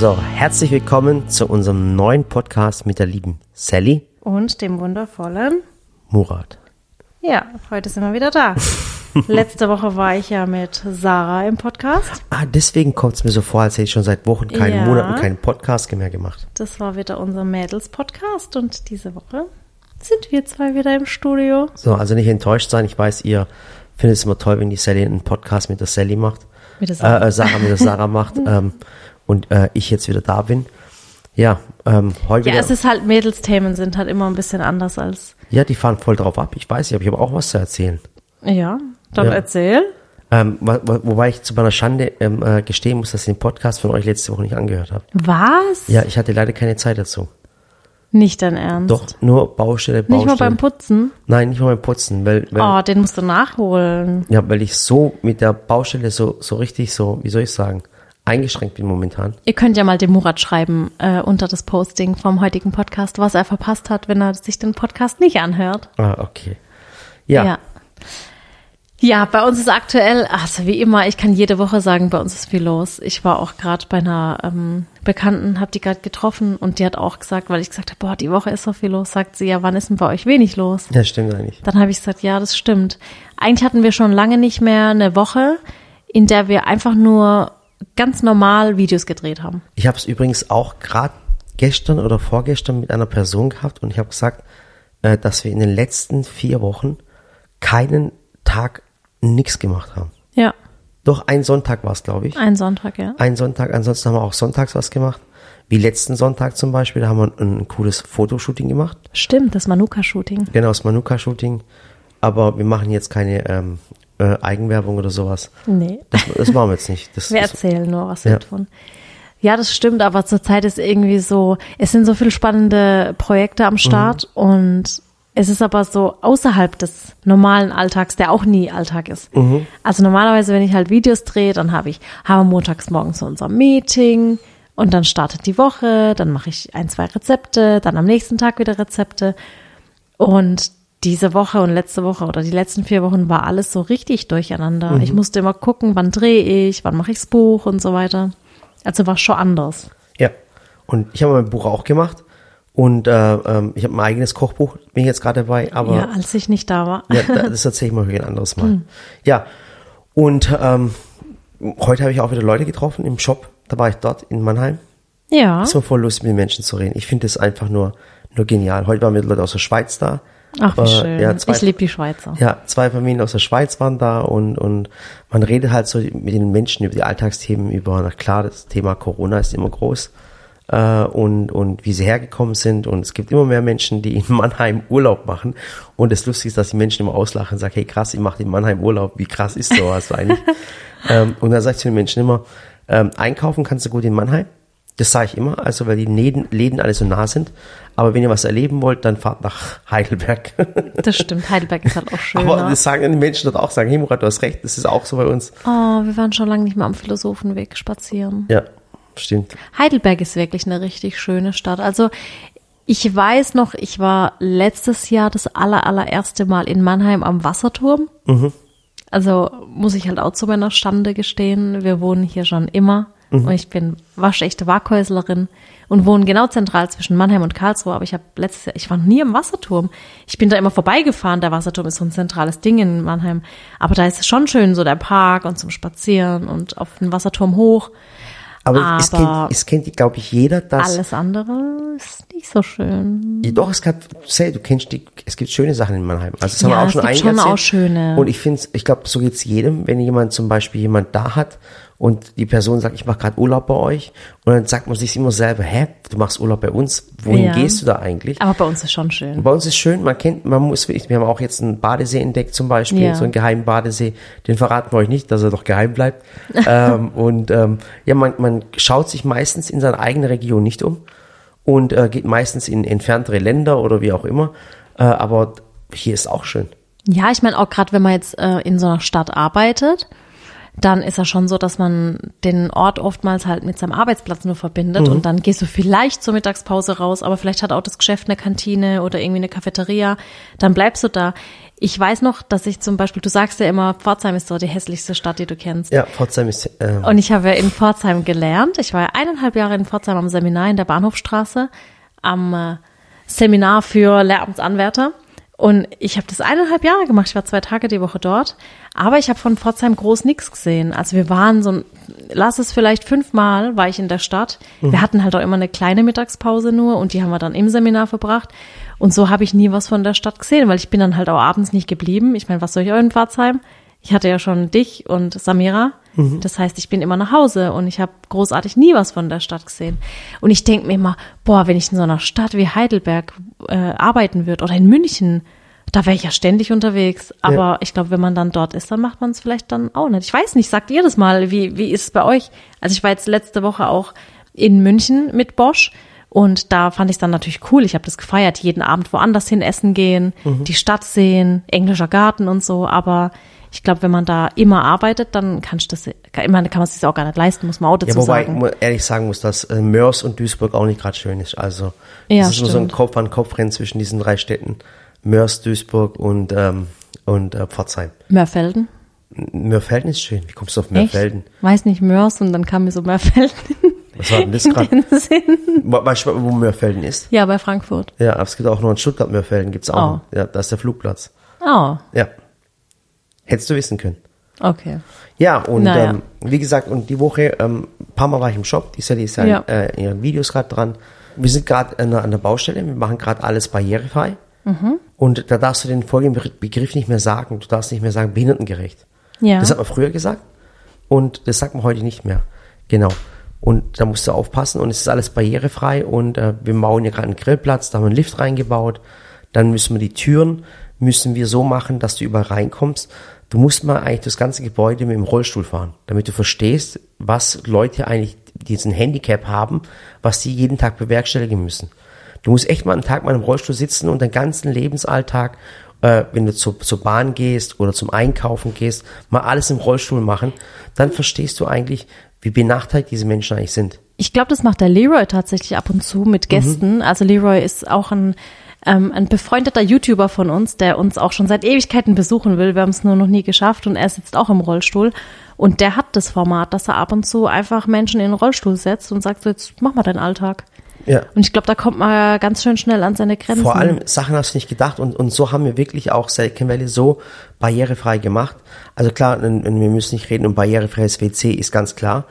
So, herzlich willkommen zu unserem neuen Podcast mit der lieben Sally Und dem wundervollen. Murat. Ja, heute sind wir wieder da. Letzte Woche war ich ja mit Sarah im Podcast. Ah, deswegen kommt es mir so vor, als hätte ich schon seit Wochen, keinen Ja. Monaten keinen Podcast mehr gemacht. Das war wieder unser Mädels-Podcast und diese Woche sind wir zwei wieder im Studio. So, also nicht enttäuscht sein. Ich weiß, ihr findet es immer toll, wenn die Sally einen Podcast mit der Sally macht. Mit der Sarah. Äh, äh, Sarah mit der Sarah macht. Ähm, und äh, ich jetzt wieder da bin. Ja, ähm, heute Ja, wieder, es ist halt, Mädelsthemen sind halt immer ein bisschen anders als, ja, die fahren voll drauf ab. Ich weiß, ich habe auch was zu erzählen. ja, dann Ja. erzähl. Ähm, wo, wo- wobei ich zu meiner Schande ähm, äh, gestehen muss, dass ich den Podcast von euch letzte Woche nicht angehört habe. Was? Ja, ich hatte leider keine Zeit dazu. Nicht dein Ernst. Doch, nur Baustelle, Baustelle. Nicht mal beim Putzen. Nein, nicht mal beim Putzen, weil, weil, Oh, den musst du nachholen. ja, weil ich so mit der Baustelle so, so richtig so, wie soll ich sagen, eingeschränkt bin momentan. Ihr könnt ja mal dem Murat schreiben äh, unter das Posting vom heutigen Podcast, was er verpasst hat, wenn er sich den Podcast nicht anhört. Ah, okay. Ja, Ja. Ja, bei uns ist aktuell, also wie immer, ich kann jede Woche sagen, bei uns ist viel los. Ich war auch gerade bei einer ähm, Bekannten, habe die gerade getroffen und die hat auch gesagt, weil ich gesagt habe, boah, die Woche ist so viel los, sagt sie, ja, wann ist denn bei euch wenig los? ja, stimmt eigentlich. Dann habe ich gesagt, ja, das stimmt. Eigentlich hatten wir schon lange nicht mehr eine Woche, in der wir einfach nur ganz normal Videos gedreht haben. Ich habe es übrigens auch gerade gestern oder vorgestern mit einer Person gehabt und ich habe gesagt, äh, dass wir in den letzten vier Wochen keinen Tag nichts gemacht haben. Ja, Doch ein Sonntag war es, glaube ich. ein Sonntag, ja. Ein Sonntag, ansonsten haben wir auch sonntags was gemacht. Wie letzten Sonntag zum Beispiel, da haben wir ein, ein cooles Fotoshooting gemacht. Stimmt, das Manuka-Shooting. Genau, das Manuka-Shooting. Aber wir machen jetzt keine ähm, äh, Eigenwerbung oder sowas. Nee. Das, das machen wir jetzt nicht. Das, Wir erzählen nur was Ja. davon. Ja, das stimmt, aber zurzeit ist irgendwie so, es sind so viele spannende Projekte am Start Mhm. und es ist aber so außerhalb des normalen Alltags, der auch nie Alltag ist. Mhm. Also normalerweise, wenn ich halt Videos drehe, dann habe ich, haben wir montags morgens so unser Meeting und dann startet die Woche, dann mache ich ein, zwei Rezepte, dann am nächsten Tag wieder Rezepte und diese Woche und letzte Woche oder die letzten vier Wochen war alles so richtig durcheinander. Mhm. Ich musste immer gucken, wann drehe ich, wann mache ich das Buch und so weiter. Also war schon anders. ja. Und ich habe mein Buch auch gemacht. Und äh, ähm, ich habe mein eigenes Kochbuch, bin ich jetzt gerade dabei. Aber ja, als ich nicht da war. Ja, da- das erzähle ich mal ein anderes Mal. Hm. Ja, und ähm, heute habe ich auch wieder Leute getroffen im Shop. Da war ich dort in Mannheim. Ja. Es war voll lustig, mit den Menschen zu reden. Ich finde das einfach nur, nur genial. Heute waren wir Leute aus der Schweiz da. Ach, wie Äh, schön. Ja, zwei, ich liebe die Schweizer. ja, zwei Familien aus der Schweiz waren da und, und man redet halt so mit den Menschen über die Alltagsthemen, über, na klar, das Thema Corona ist immer groß äh, und, und wie sie hergekommen sind und es gibt immer mehr Menschen, die in Mannheim Urlaub machen und das Lustige ist, dass die Menschen immer auslachen und sagen, hey krass, ihr macht in Mannheim Urlaub, wie krass ist sowas eigentlich? ähm, und dann sage ich zu den Menschen immer, ähm, einkaufen kannst du gut in Mannheim, das sage ich immer, also weil die Läden, Läden alle so nah sind. Aber wenn ihr was erleben wollt, dann fahrt nach Heidelberg. Das stimmt. Heidelberg ist halt auch schön. Aber das sagen die Menschen dort auch, sagen, hey Murat, du hast recht, das ist auch so bei uns. Oh, wir waren schon lange nicht mehr am Philosophenweg spazieren. Ja, stimmt. Heidelberg ist wirklich eine richtig schöne Stadt. Also ich weiß noch, ich war letztes Jahr das aller, allererste Mal in Mannheim am Wasserturm. Also muss ich halt auch zu meiner Stande gestehen. Wir wohnen hier schon immer und ich bin waschechte Waghäuslerin und wohne genau zentral zwischen Mannheim und Karlsruhe. Aber ich habe letztes Jahr, ich war noch nie am Wasserturm. Ich bin da immer vorbeigefahren. Der Wasserturm ist so ein zentrales Ding in Mannheim. Aber da ist es schon schön, so der Park und zum Spazieren und auf den Wasserturm hoch. Aber, es Aber- kennt, es kennt, glaube ich, jeder, dass. Alles andere ist nicht so schön. Doch, es gab, say, du kennst die, es gibt schöne Sachen in Mannheim. Also das haben Ja, wir auch es schon gibt schon auch schöne. Und ich finde, ich glaube, so geht's jedem, wenn jemand zum Beispiel jemand da hat und die Person sagt, ich mache gerade Urlaub bei euch und dann sagt man sich immer selber, hä, du machst Urlaub bei uns, wohin Ja. gehst du da eigentlich? Aber bei uns ist schon schön. Bei uns ist schön, man kennt, man muss, wir haben auch jetzt einen Badesee entdeckt zum Beispiel, Ja. so einen geheimen Badesee, den verraten wir euch nicht, dass er doch geheim bleibt. ähm, und ähm, ja, man, man schaut sich meistens in seiner eigenen Region nicht um und äh, geht meistens in entferntere Länder oder wie auch immer. Äh, aber hier ist auch schön. Ja, ich meine auch gerade, wenn man jetzt äh, in so einer Stadt arbeitet, dann ist ja schon so, dass man den Ort oftmals halt mit seinem Arbeitsplatz nur verbindet und dann gehst du vielleicht zur Mittagspause raus, aber vielleicht hat auch das Geschäft eine Kantine oder irgendwie eine Cafeteria, dann bleibst du da. Ich weiß noch, dass ich zum Beispiel, du sagst ja immer, Pforzheim ist so die hässlichste Stadt, die du kennst. Ja, Pforzheim ist, äh, Und ich habe ja in Pforzheim gelernt. Ich war ja eineinhalb Jahre in Pforzheim am Seminar in der Bahnhofstraße, am äh, Seminar für Lehramtsanwärter. Und ich habe das eineinhalb Jahre gemacht. Ich war zwei Tage die Woche dort. Aber ich habe von Pforzheim groß nichts gesehen. Also wir waren so, lass es vielleicht fünfmal, war ich in der Stadt. Wir hatten halt auch immer eine kleine Mittagspause nur und die haben wir dann im Seminar verbracht. Und so habe ich nie was von der Stadt gesehen, weil ich bin dann halt auch abends nicht geblieben. Ich meine, was soll ich auch in Pforzheim? Ich hatte ja schon dich und Samira. Das heißt, ich bin immer nach Hause und ich habe großartig nie was von der Stadt gesehen. Und ich denke mir immer, boah, wenn ich in so einer Stadt wie Heidelberg äh, arbeiten würde oder in München, da wäre ich ja ständig unterwegs. Aber Ja. ich glaube, wenn man dann dort ist, dann macht man es vielleicht dann auch nicht. Ich weiß nicht, sagt ihr das mal, wie, wie ist es bei euch? Also ich war jetzt letzte Woche auch in München mit Bosch und da fand ich es dann natürlich cool. Ich habe das gefeiert, jeden Abend woanders hin essen gehen, die Stadt sehen, englischer Garten und so. Aber ich glaube, wenn man da immer arbeitet, dann kannst du das, ich meine, kann man sich auch gar nicht leisten, muss man auch dazu ja, wobei sagen. man ehrlich sagen muss, dass äh, Mörs und Duisburg auch nicht gerade schön ist. Also Ja, das ist nur so ein stimmt. Kopf an Kopf Rennen zwischen diesen drei Städten. Mörs, Duisburg und ähm, und äh, Pforzheim. Mörfelden. Mörfelden ist schön. Wie kommst du auf Echt? Mörfelden? Weiß nicht, Mörs und dann kam mir so Mörfelden Was war denn das gerade? Weißt du, wo Mörfelden ist? Ja, bei Frankfurt. Ja, aber es gibt auch noch in Stuttgart Mörfelden, gibt's auch. Oh. Ja, da ist der Flugplatz. Oh, Ja. Hättest du wissen können. okay. Ja, und Naja. ähm, wie gesagt, und die Woche, ähm, ein paar Mal war ich im Shop, die Sally ist ja, Ja. Äh, in ihren Videos gerade dran. Wir sind gerade an, der- an der Baustelle, wir machen gerade alles barrierefrei. Mhm. Und da darfst du den folgenden Be- Begriff nicht mehr sagen. Du darfst nicht mehr sagen, behindertengerecht. Ja. Das hat man früher gesagt und das sagt man heute nicht mehr. Genau. Und da musst du aufpassen und es ist alles barrierefrei und äh, wir bauen ja gerade einen Grillplatz, da haben wir einen Lift reingebaut. Dann müssen wir die Türen, müssen wir so machen, dass du überall reinkommst. Du musst mal eigentlich das ganze Gebäude mit dem Rollstuhl fahren, damit du verstehst, was Leute eigentlich diesen Handicap haben, was die jeden Tag bewerkstelligen müssen. Du musst echt mal einen Tag mal im Rollstuhl sitzen und deinen ganzen Lebensalltag, äh, wenn du zu, zur Bahn gehst oder zum Einkaufen gehst, mal alles im Rollstuhl machen, dann verstehst du eigentlich, wie benachteiligt diese Menschen eigentlich sind. Ich glaube, das macht der Leroy tatsächlich ab und zu mit Gästen. Also Leroy ist auch ein, ähm, ein befreundeter YouTuber von uns, der uns auch schon seit Ewigkeiten besuchen will. Wir haben es nur noch nie geschafft und er sitzt auch im Rollstuhl. Und der hat das Format, dass er ab und zu einfach Menschen in den Rollstuhl setzt und sagt so, jetzt mach mal deinen Alltag. Ja. Und ich glaube, da kommt man ganz schön schnell an seine Grenzen. Vor allem Sachen hast du nicht gedacht und, und so haben wir wirklich auch Silicon Valley so barrierefrei gemacht. Also klar, wir müssen nicht reden um barrierefreies WC, ist ganz klar.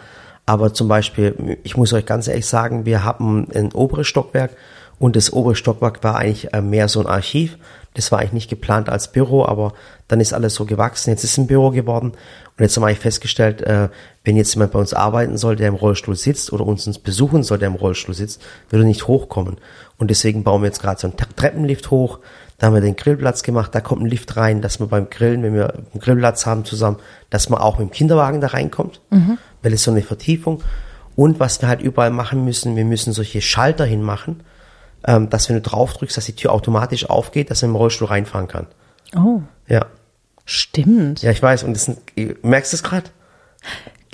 Aber zum Beispiel, ich muss euch ganz ehrlich sagen, wir haben ein oberes Stockwerk und das obere Stockwerk war eigentlich äh, mehr so ein Archiv. Das war eigentlich nicht geplant als Büro, aber dann ist alles so gewachsen. Jetzt ist es ein Büro geworden und jetzt haben wir eigentlich festgestellt, äh, wenn jetzt jemand bei uns arbeiten soll, der im Rollstuhl sitzt oder uns besuchen soll, der im Rollstuhl sitzt, würde er nicht hochkommen. Und deswegen bauen wir jetzt gerade so einen Tre- Treppenlift hoch. Da haben wir den Grillplatz gemacht, da kommt ein Lift rein, dass wir beim Grillen, wenn wir einen Grillplatz haben zusammen, dass man auch mit dem Kinderwagen da reinkommt, weil es so eine Vertiefung. Und was wir halt überall machen müssen, wir müssen solche Schalter hinmachen, ähm, dass wenn du drauf drückst, dass die Tür automatisch aufgeht, dass man im Rollstuhl reinfahren kann. oh, Ja, stimmt. ja, ich weiß. Und das sind, merkst du es gerade?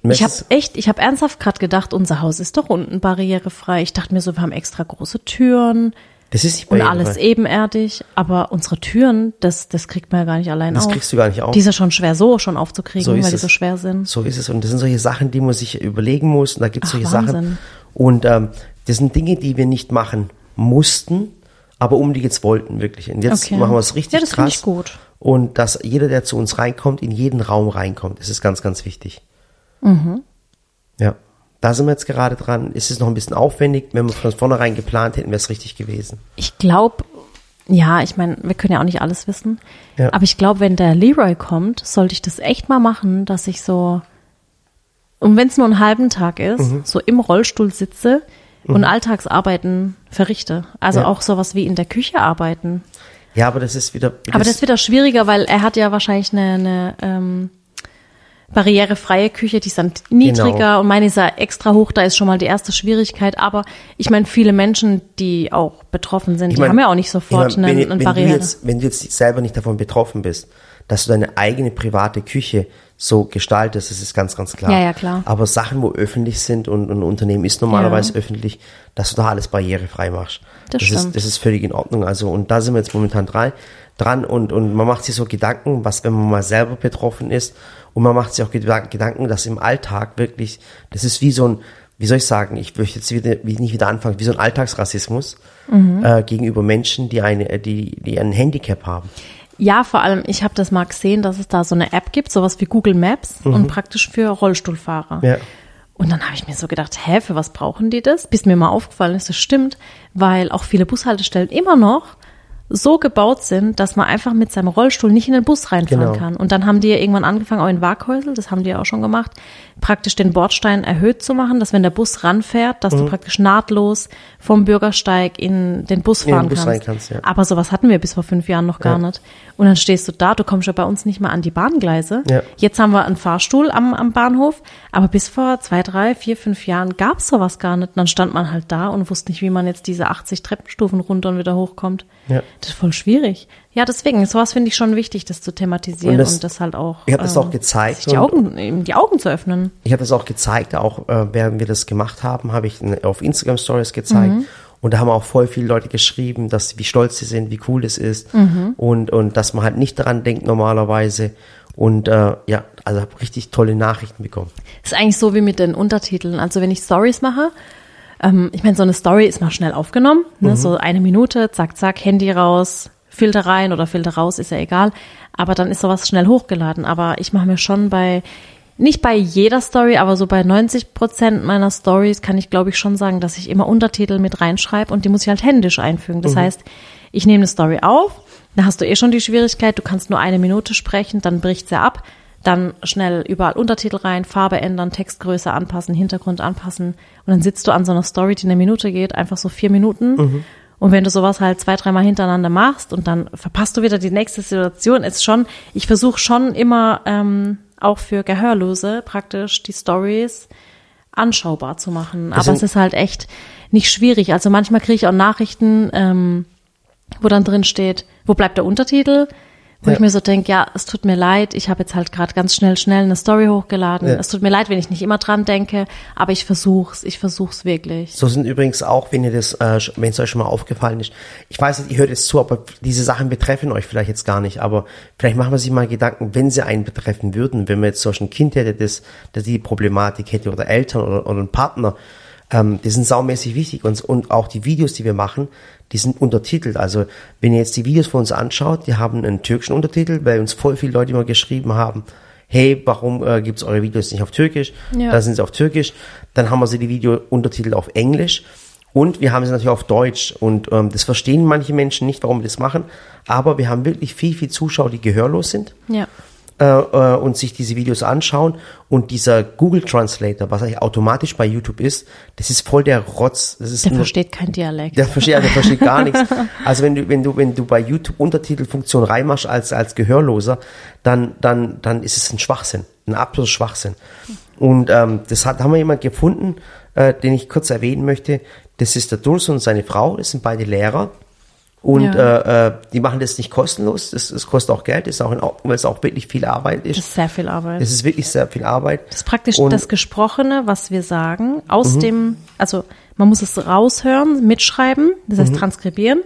Ich habe echt, ich habe ernsthaft gerade gedacht, unser Haus ist doch unten barrierefrei. Ich dachte mir so, wir haben extra große Türen das ist nicht und alles ebenerdig, aber unsere Türen, das, das kriegt man ja gar nicht allein Das auf. kriegst du gar nicht auf. Die ist ja schon schwer so schon aufzukriegen, So weil die es. so schwer sind. So ist es. Und das sind solche Sachen, die man sich überlegen muss. Und da gibt es solche Wahnsinn. Sachen. Und ähm, das sind Dinge, die wir nicht machen mussten, aber um die jetzt wollten, wirklich. Und jetzt Okay. machen wir es richtig Ja, das finde krass. ich gut. Und dass jeder, der zu uns reinkommt, in jeden Raum reinkommt. Das ist ganz, ganz wichtig. Mhm. Ja. Da sind wir jetzt gerade dran. Es ist noch ein bisschen aufwendig. Wenn wir von vornherein geplant hätten, wäre es richtig gewesen. Ich glaube, ja, ich meine, wir können ja auch nicht alles wissen. Ja. Aber ich glaube, wenn der Leroy kommt, sollte ich das echt mal machen, dass ich so, und wenn es nur einen halben Tag ist, Mhm. so im Rollstuhl sitze und Alltagsarbeiten verrichte. Also Ja. auch sowas wie in der Küche arbeiten. Ja, aber das ist wieder. Aber das ist wieder schwieriger, weil er hat ja wahrscheinlich eine, eine ähm, barrierefreie Küche, die ist dann niedriger Genau. und meine ist ja extra hoch, da ist schon mal die erste Schwierigkeit. Aber ich meine, viele Menschen, die auch betroffen sind, Ich die mein- haben ja auch nicht sofort ich mein, eine, wenn, eine wenn Barriere. Du jetzt, wenn du jetzt selber nicht davon betroffen bist, dass du deine eigene private Küche so gestaltest, das ist ganz, ganz klar. Ja, ja, klar. Aber Sachen, wo öffentlich sind und ein Unternehmen ist normalerweise ja. öffentlich, dass du da alles barrierefrei machst. Das, das ist, das ist völlig in Ordnung. Also, und da sind wir jetzt momentan dran, dran und, und man macht sich so Gedanken, was, wenn man mal selber betroffen ist und man macht sich auch Gedanken, dass im Alltag wirklich, das ist wie so ein, wie soll ich sagen, ich möchte jetzt wieder, wie nicht wieder anfangen, wie so ein Alltagsrassismus mhm. äh, gegenüber Menschen, die eine, die, die ein Handicap haben. Ja, vor allem, ich habe das mal gesehen, dass es da so eine App gibt, sowas wie Google Maps mhm. und praktisch für Rollstuhlfahrer. Ja. Und dann habe ich mir so gedacht, hä, für was brauchen die das? Bis mir mal aufgefallen ist, das stimmt, weil auch viele Bushaltestellen immer noch so gebaut sind, dass man einfach mit seinem Rollstuhl nicht in den Bus reinfahren genau. kann. Und dann haben die ja irgendwann angefangen, auch in Waghäusel, das haben die ja auch schon gemacht, praktisch den Bordstein erhöht zu machen, dass wenn der Bus ranfährt, dass mhm. du praktisch nahtlos vom Bürgersteig in den Bus fahren den Bus kannst. kannst ja. Aber sowas hatten wir bis vor fünf Jahren noch gar ja. nicht. Und dann stehst du da, du kommst ja bei uns nicht mal an die Bahngleise. Ja. Jetzt haben wir einen Fahrstuhl am, am Bahnhof, aber bis vor zwei, drei, vier, fünf Jahren gab's sowas gar nicht. Und dann stand man halt da und wusste nicht, wie man jetzt diese 80 Treppenstufen runter und wieder hochkommt. Ja. Das ist voll schwierig. Ja, deswegen, sowas finde ich schon wichtig, das zu thematisieren und das, und das halt auch. Ich habe das auch ähm, gezeigt. Sich die Augen, eben die Augen zu öffnen. Ich habe das auch gezeigt, auch äh, während wir das gemacht haben, habe ich auf Instagram Stories gezeigt. Mhm. Und da haben auch voll viele Leute geschrieben, dass wie stolz sie sind, wie cool es ist mhm. und und dass man halt nicht daran denkt normalerweise. Und äh, ja, also habe richtig tolle Nachrichten bekommen. ist eigentlich so wie mit den Untertiteln. Also wenn ich Stories mache, ähm, ich meine, so eine Story ist mal schnell aufgenommen, ne? Mhm. so eine Minute, zack, zack, Handy raus, Filter rein oder Filter raus, ist ja egal. Aber dann ist sowas schnell hochgeladen. Aber ich mache mir schon bei, nicht bei jeder Story, aber so bei 90 Prozent meiner Stories kann ich, glaube ich, schon sagen, dass ich immer Untertitel mit reinschreibe und die muss ich halt händisch einfügen. Das mhm. heißt, ich nehme eine Story auf, da hast du eh schon die Schwierigkeit, du kannst nur eine Minute sprechen, dann bricht sie ab, dann schnell überall Untertitel rein, Farbe ändern, Textgröße anpassen, Hintergrund anpassen und dann sitzt du an so einer Story, die eine Minute geht, einfach so vier Minuten. Mhm und wenn du sowas halt zwei, dreimal hintereinander machst und dann verpasst du wieder die nächste Situation, ist schon, ich versuche schon immer ähm, auch für Gehörlose praktisch die Stories anschaubar zu machen. Aber also, es ist halt echt nicht schwierig. Also manchmal kriege ich auch Nachrichten, ähm, wo dann drin steht, wo bleibt der Untertitel? Wo ja. ich mir so denke, ja, es tut mir leid, ich habe jetzt halt gerade ganz schnell, schnell eine Story hochgeladen. Ja. Es tut mir leid, wenn ich nicht immer dran denke, aber ich versuch's, ich versuch's wirklich. So sind übrigens auch, wenn ihr das, äh, wenn es euch schon mal aufgefallen ist, ich weiß nicht, ihr hört jetzt zu, aber diese Sachen betreffen euch vielleicht jetzt gar nicht, aber vielleicht machen wir sich mal Gedanken, wenn sie einen betreffen würden, wenn man jetzt solch ein Kind hätte, das, das die Problematik hätte oder Eltern oder, oder ein Partner, ähm, die sind saumäßig wichtig und, und auch die Videos, die wir machen, die sind untertitelt. Also wenn ihr jetzt die Videos von uns anschaut, die haben einen türkischen Untertitel, weil uns voll viele Leute immer geschrieben haben, hey, warum äh, gibt es eure Videos nicht auf Türkisch? Ja. Da sind sie auf Türkisch. Dann haben wir sie die Video-Untertitel auf Englisch. Und wir haben sie natürlich auf Deutsch. Und ähm, das verstehen manche Menschen nicht, warum wir das machen. Aber wir haben wirklich viel, viel Zuschauer, die gehörlos sind. Ja äh, äh, und sich diese Videos anschauen und dieser Google Translator, was eigentlich automatisch bei YouTube ist, das ist voll der Rotz. Das ist der nur, versteht kein Dialekt. Der versteht, der versteht gar nichts. Also wenn du, wenn du, wenn du bei YouTube Untertitelfunktion reinmachst als, als Gehörloser, dann, dann, dann ist es ein Schwachsinn, ein absoluter Schwachsinn. Und ähm, das hat, haben wir jemand gefunden, äh, den ich kurz erwähnen möchte. Das ist der Dulce und seine Frau, das sind beide Lehrer. Und ja. äh, äh, die machen das nicht kostenlos, das, das kostet auch Geld, ist auch in Ordnung, weil es auch wirklich viel Arbeit ist. Das ist sehr viel Arbeit. Das ist wirklich sehr viel Arbeit. Das ist praktisch und, das Gesprochene, was wir sagen, aus mhm. dem, also man muss es raushören, mitschreiben, das heißt mhm. transkribieren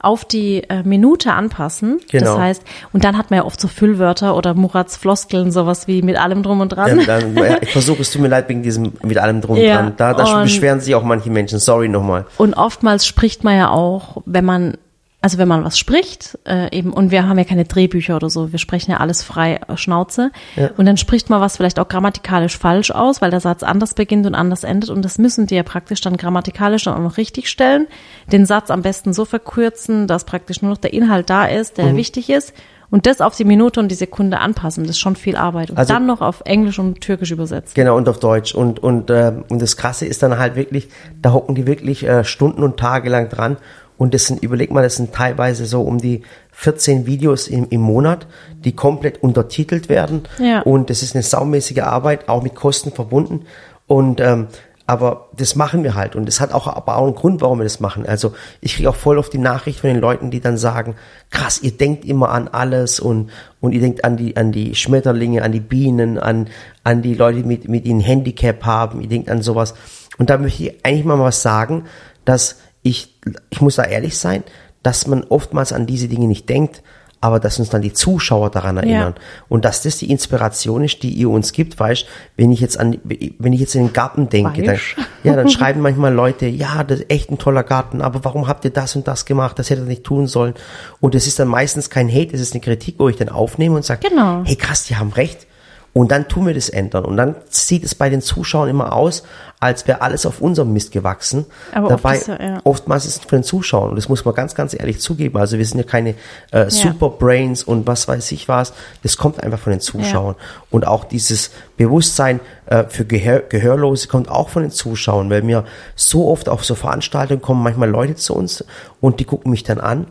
auf die äh, Minute anpassen. Genau. Das heißt, und dann hat man ja oft so Füllwörter oder Murats Floskeln, sowas wie mit allem drum und dran. Ja, dann, ja, ich versuche es tut mir leid wegen diesem mit allem drum und ja, dran. Da, da beschweren sich auch manche Menschen. Sorry nochmal. Und oftmals spricht man ja auch, wenn man also wenn man was spricht, äh, eben, und wir haben ja keine Drehbücher oder so, wir sprechen ja alles frei äh, Schnauze. Ja. Und dann spricht man was vielleicht auch grammatikalisch falsch aus, weil der Satz anders beginnt und anders endet. Und das müssen die ja praktisch dann grammatikalisch dann auch noch richtig stellen. Den Satz am besten so verkürzen, dass praktisch nur noch der Inhalt da ist, der mhm. wichtig ist. Und das auf die Minute und die Sekunde anpassen, das ist schon viel Arbeit. Und also, dann noch auf Englisch und Türkisch übersetzen. Genau, und auf Deutsch. Und, und, äh, und das Krasse ist dann halt wirklich, da hocken die wirklich äh, Stunden und Tage lang dran und das sind, überleg mal, das sind teilweise so um die 14 Videos im, im Monat, die komplett untertitelt werden. Ja. Und das ist eine saumäßige Arbeit, auch mit Kosten verbunden. Und ähm, aber das machen wir halt und das hat auch aber auch einen Grund, warum wir das machen. Also ich kriege auch voll auf die Nachricht von den Leuten, die dann sagen, krass, ihr denkt immer an alles und und ihr denkt an die an die Schmetterlinge, an die Bienen, an an die Leute, die mit mit ihnen Handicap haben, ihr denkt an sowas. Und da möchte ich eigentlich mal was sagen, dass ich ich muss da ehrlich sein, dass man oftmals an diese Dinge nicht denkt aber dass uns dann die Zuschauer daran erinnern. Ja. Und dass das die Inspiration ist, die ihr uns gibt, weißt, wenn ich jetzt an, wenn ich jetzt in den Garten denke, dann, ja, dann schreiben manchmal Leute, ja, das ist echt ein toller Garten, aber warum habt ihr das und das gemacht? Das hättet ihr nicht tun sollen. Und es ist dann meistens kein Hate, es ist eine Kritik, wo ich dann aufnehme und sage, genau. hey krass, die haben recht. Und dann tun wir das ändern. Und dann sieht es bei den Zuschauern immer aus, als wäre alles auf unserem Mist gewachsen. Aber Dabei, oft ist ja, ja. oftmals ist es von den Zuschauern. Und das muss man ganz, ganz ehrlich zugeben. Also wir sind ja keine äh, Superbrains und was weiß ich was. Das kommt einfach von den Zuschauern. Ja. Und auch dieses Bewusstsein äh, für Gehör Gehörlose kommt auch von den Zuschauern, weil mir so oft auf so Veranstaltungen kommen manchmal Leute zu uns und die gucken mich dann an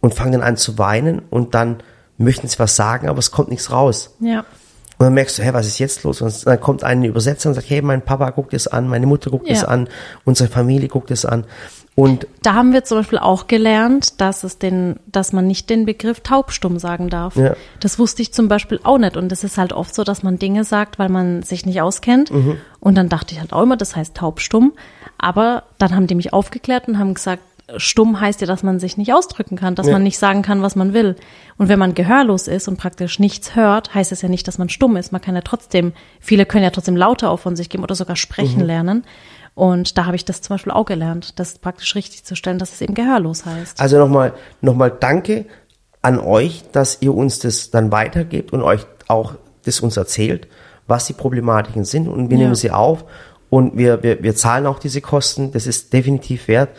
und fangen dann an zu weinen und dann möchten sie was sagen, aber es kommt nichts raus. Ja. Und dann merkst du, hä, was ist jetzt los? Und dann kommt ein Übersetzer und sagt, hey, mein Papa guckt es an, meine Mutter guckt es an, unsere Familie guckt es an. Und da haben wir zum Beispiel auch gelernt, dass es den, dass man nicht den Begriff taubstumm sagen darf. Ja. Das wusste ich zum Beispiel auch nicht. Und es ist halt oft so, dass man Dinge sagt, weil man sich nicht auskennt. Mhm. Und dann dachte ich halt auch immer, das heißt taubstumm. Aber dann haben die mich aufgeklärt und haben gesagt, stumm heißt ja, dass man sich nicht ausdrücken kann, dass ja. man nicht sagen kann, was man will. Und wenn man gehörlos ist und praktisch nichts hört, heißt es ja nicht, dass man stumm ist. Man kann ja trotzdem, viele können ja trotzdem lauter auch von sich geben oder sogar sprechen mhm. lernen. Und da habe ich das zum Beispiel auch gelernt, das praktisch richtig zu stellen, dass es eben gehörlos heißt. Also nochmal, nochmal danke an euch, dass ihr uns das dann weitergebt und euch auch das uns erzählt, was die Problematiken sind und wir ja. nehmen sie auf und wir, wir, wir zahlen auch diese Kosten, das ist definitiv wert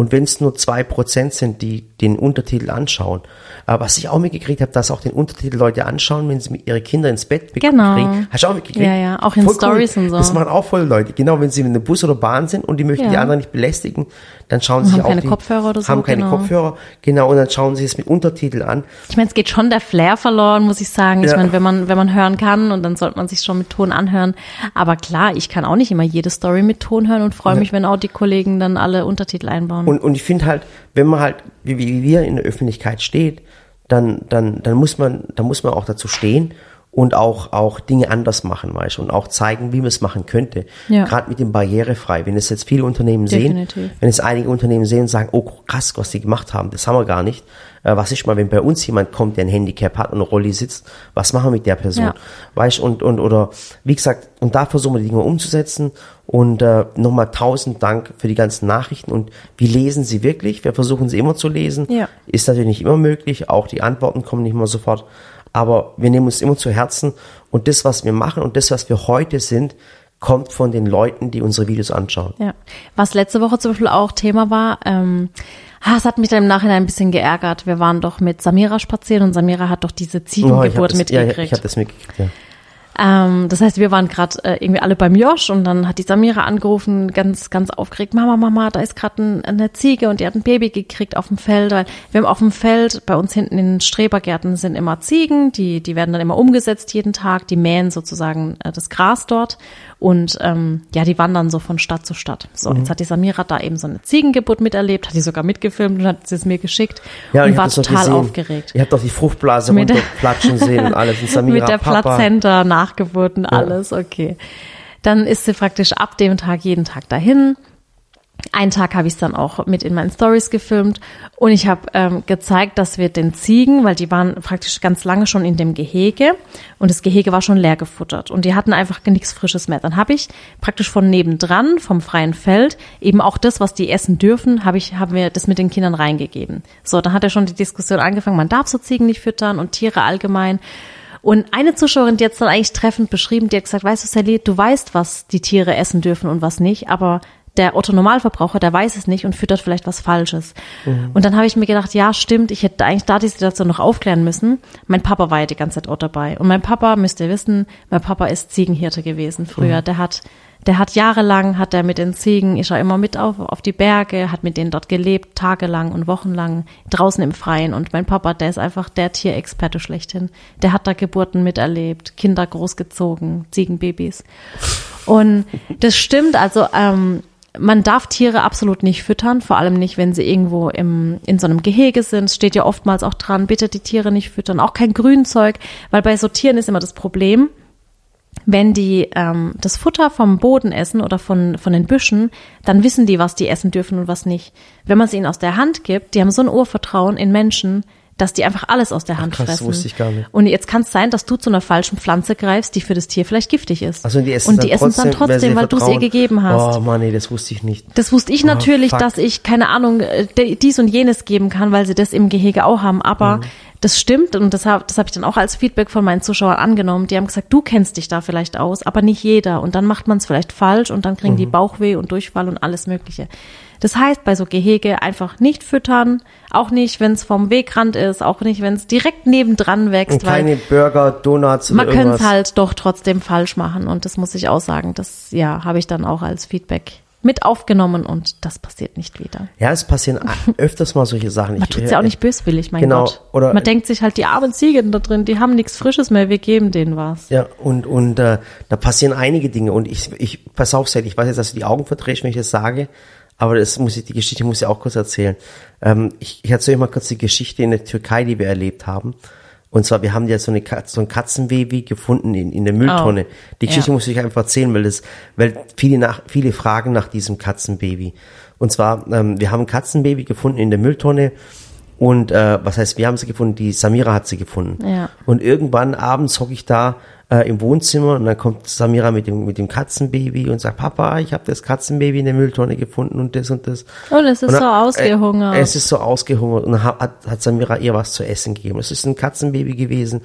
und wenn es nur zwei Prozent sind, die den Untertitel anschauen, aber was ich auch mitgekriegt habe, dass auch den Untertitel Leute anschauen, wenn sie ihre Kinder ins Bett genau. kriegen. Hast du auch mitgekriegt? Ja, ja, auch in voll Stories cool. und so. Das machen auch voll Leute. Genau, wenn sie in einem Bus oder Bahn sind und die möchten ja. die anderen nicht belästigen, dann schauen sie haben auch keine die, Kopfhörer oder so. Haben keine genau. Kopfhörer, genau, und dann schauen sie es mit Untertitel an. Ich meine, es geht schon der Flair verloren, muss ich sagen. Ich ja. meine, wenn man, wenn man hören kann und dann sollte man sich schon mit Ton anhören. Aber klar, ich kann auch nicht immer jede Story mit Ton hören und freue ja. mich, wenn auch die Kollegen dann alle Untertitel einbauen. Und, und ich finde halt, wenn man halt, wie, wie wir in der Öffentlichkeit steht, dann, dann, dann muss man, dann muss man auch dazu stehen und auch, auch Dinge anders machen, weißt du, und auch zeigen, wie man es machen könnte. Ja. Gerade mit dem Barrierefrei. Wenn es jetzt viele Unternehmen Definitiv. sehen, wenn es einige Unternehmen sehen und sagen, oh krass, was die gemacht haben, das haben wir gar nicht. Äh, was ist mal, wenn bei uns jemand kommt, der ein Handicap hat und eine Rolli sitzt, was machen wir mit der Person? Ja. Weißt und, und, oder, wie gesagt, und da versuchen wir die Dinge umzusetzen und äh, nochmal tausend Dank für die ganzen Nachrichten und wir lesen sie wirklich, wir versuchen sie immer zu lesen. Ja. Ist natürlich nicht immer möglich, auch die Antworten kommen nicht immer sofort aber wir nehmen uns immer zu Herzen und das, was wir machen und das, was wir heute sind, kommt von den Leuten, die unsere Videos anschauen. Ja. Was letzte Woche zum Beispiel auch Thema war, ähm, ah, es hat mich dann im Nachhinein ein bisschen geärgert. Wir waren doch mit Samira spazieren und Samira hat doch diese Ziegengeburt oh, mitgekriegt. Ja, ich habe das mitgekriegt, ja. Ähm, das heißt, wir waren gerade äh, irgendwie alle beim Josh und dann hat die Samira angerufen, ganz, ganz aufgeregt, Mama, Mama, da ist gerade ein, eine Ziege und die hat ein Baby gekriegt auf dem Feld. Weil wir haben auf dem Feld, bei uns hinten in den Strebergärten sind immer Ziegen, die, die werden dann immer umgesetzt jeden Tag, die mähen sozusagen äh, das Gras dort und ähm, ja, die wandern so von Stadt zu Stadt. So, mhm. jetzt hat die Samira da eben so eine Ziegengeburt miterlebt, hat die sogar mitgefilmt und hat sie es mir geschickt ja, und war total aufgeregt. Ihr habt doch die Fruchtblase runterplatschen sehen und alles. Und Samira, mit der Papa. Plazenta, Nachgeburten, alles, ja. okay. Dann ist sie praktisch ab dem Tag jeden Tag dahin einen Tag habe ich es dann auch mit in meinen Stories gefilmt und ich habe ähm, gezeigt, dass wir den Ziegen, weil die waren praktisch ganz lange schon in dem Gehege und das Gehege war schon leer gefuttert und die hatten einfach nichts Frisches mehr. Dann habe ich praktisch von nebendran, vom freien Feld, eben auch das, was die essen dürfen, habe ich, haben wir das mit den Kindern reingegeben. So, dann hat er schon die Diskussion angefangen, man darf so Ziegen nicht füttern und Tiere allgemein. Und eine Zuschauerin, die hat dann eigentlich treffend beschrieben, die hat gesagt, weißt du, Sally, du weißt, was die Tiere essen dürfen und was nicht, aber der Otto Normalverbraucher, der weiß es nicht und füttert vielleicht was Falsches. Mhm. Und dann habe ich mir gedacht, ja, stimmt, ich hätte eigentlich da die Situation noch aufklären müssen. Mein Papa war ja die ganze Zeit auch dabei. Und mein Papa, müsst ihr wissen, mein Papa ist Ziegenhirte gewesen früher. Mhm. Der hat Der hat jahrelang, hat er mit den Ziegen, ist er immer mit auf, auf die Berge, hat mit denen dort gelebt, tagelang und wochenlang draußen im Freien. Und mein Papa, der ist einfach der Tierexperte schlechthin. Der hat da Geburten miterlebt, Kinder großgezogen, Ziegenbabys. Und das stimmt, also ähm, man darf Tiere absolut nicht füttern, vor allem nicht, wenn sie irgendwo im, in so einem Gehege sind. Es steht ja oftmals auch dran, bitte die Tiere nicht füttern, auch kein Grünzeug, weil bei so Tieren ist immer das Problem, wenn die ähm, das Futter vom Boden essen oder von, von den Büschen, dann wissen die, was die essen dürfen und was nicht. Wenn man es ihnen aus der Hand gibt, die haben so ein Urvertrauen in Menschen, dass die einfach alles aus der Hand Ach, krass, fressen. wusste ich gar nicht. Und jetzt kann es sein, dass du zu einer falschen Pflanze greifst, die für das Tier vielleicht giftig ist. Also die essen und die essen es dann trotzdem, weil du es ihr gegeben hast. Oh Mann, nee, das wusste ich nicht. Das wusste ich Oh, natürlich, fuck. dass ich, keine Ahnung, äh, dies und jenes geben kann, weil sie das im Gehege auch haben. Aber Mhm. Das stimmt und das habe das hab ich dann auch als Feedback von meinen Zuschauern angenommen. Die haben gesagt, du kennst dich da vielleicht aus, aber nicht jeder. Und dann macht man es vielleicht falsch und dann kriegen die Mhm. Bauchweh und Durchfall und alles Mögliche. Das heißt, bei so Gehege einfach nicht füttern, auch nicht, wenn es vom Wegrand ist, auch nicht, wenn es direkt nebendran wächst, Und keine weil Burger, Donuts oder man könnte es halt doch trotzdem falsch machen. Und das muss ich auch sagen, das ja habe ich dann auch als Feedback mit aufgenommen und das passiert nicht wieder. Ja, es passieren öfters mal solche Sachen. Man tut's ja auch nicht böswillig, mein Genau, Gott. oder- Man denkt sich halt, die armen Ziegen da drin, die haben nichts Frisches mehr, wir geben denen was. Ja, und, und äh, da passieren einige Dinge. Und ich, ich pass auf, Seth, ich weiß jetzt, dass du die Augen verdrehst, wenn ich das sage, aber das muss ich, die Geschichte muss ich auch kurz erzählen. Ähm, ich, ich erzähle euch mal kurz die Geschichte in der Türkei, die wir erlebt haben. Und zwar, wir haben ja so, eine, so ein Katzenbaby gefunden in, in der Mülltonne. Oh, Die Geschichte ja. muss ich einfach erzählen, weil das, weil viele nach, viele fragen nach diesem Katzenbaby. Und zwar, ähm, wir haben ein Katzenbaby gefunden in der Mülltonne. Und äh, was heißt, wir haben sie gefunden, die Samira hat sie gefunden. Ja. Und irgendwann abends hocke ich da äh, im Wohnzimmer und dann kommt Samira mit dem, mit dem Katzenbaby und sagt, Papa, ich habe das Katzenbaby in der Mülltonne gefunden und das und das. Und es ist Und so dann- ausgehungert. Äh, es ist so ausgehungert und dann hat, hat, Samira ihr was zu essen gegeben. Es ist ein Katzenbaby gewesen.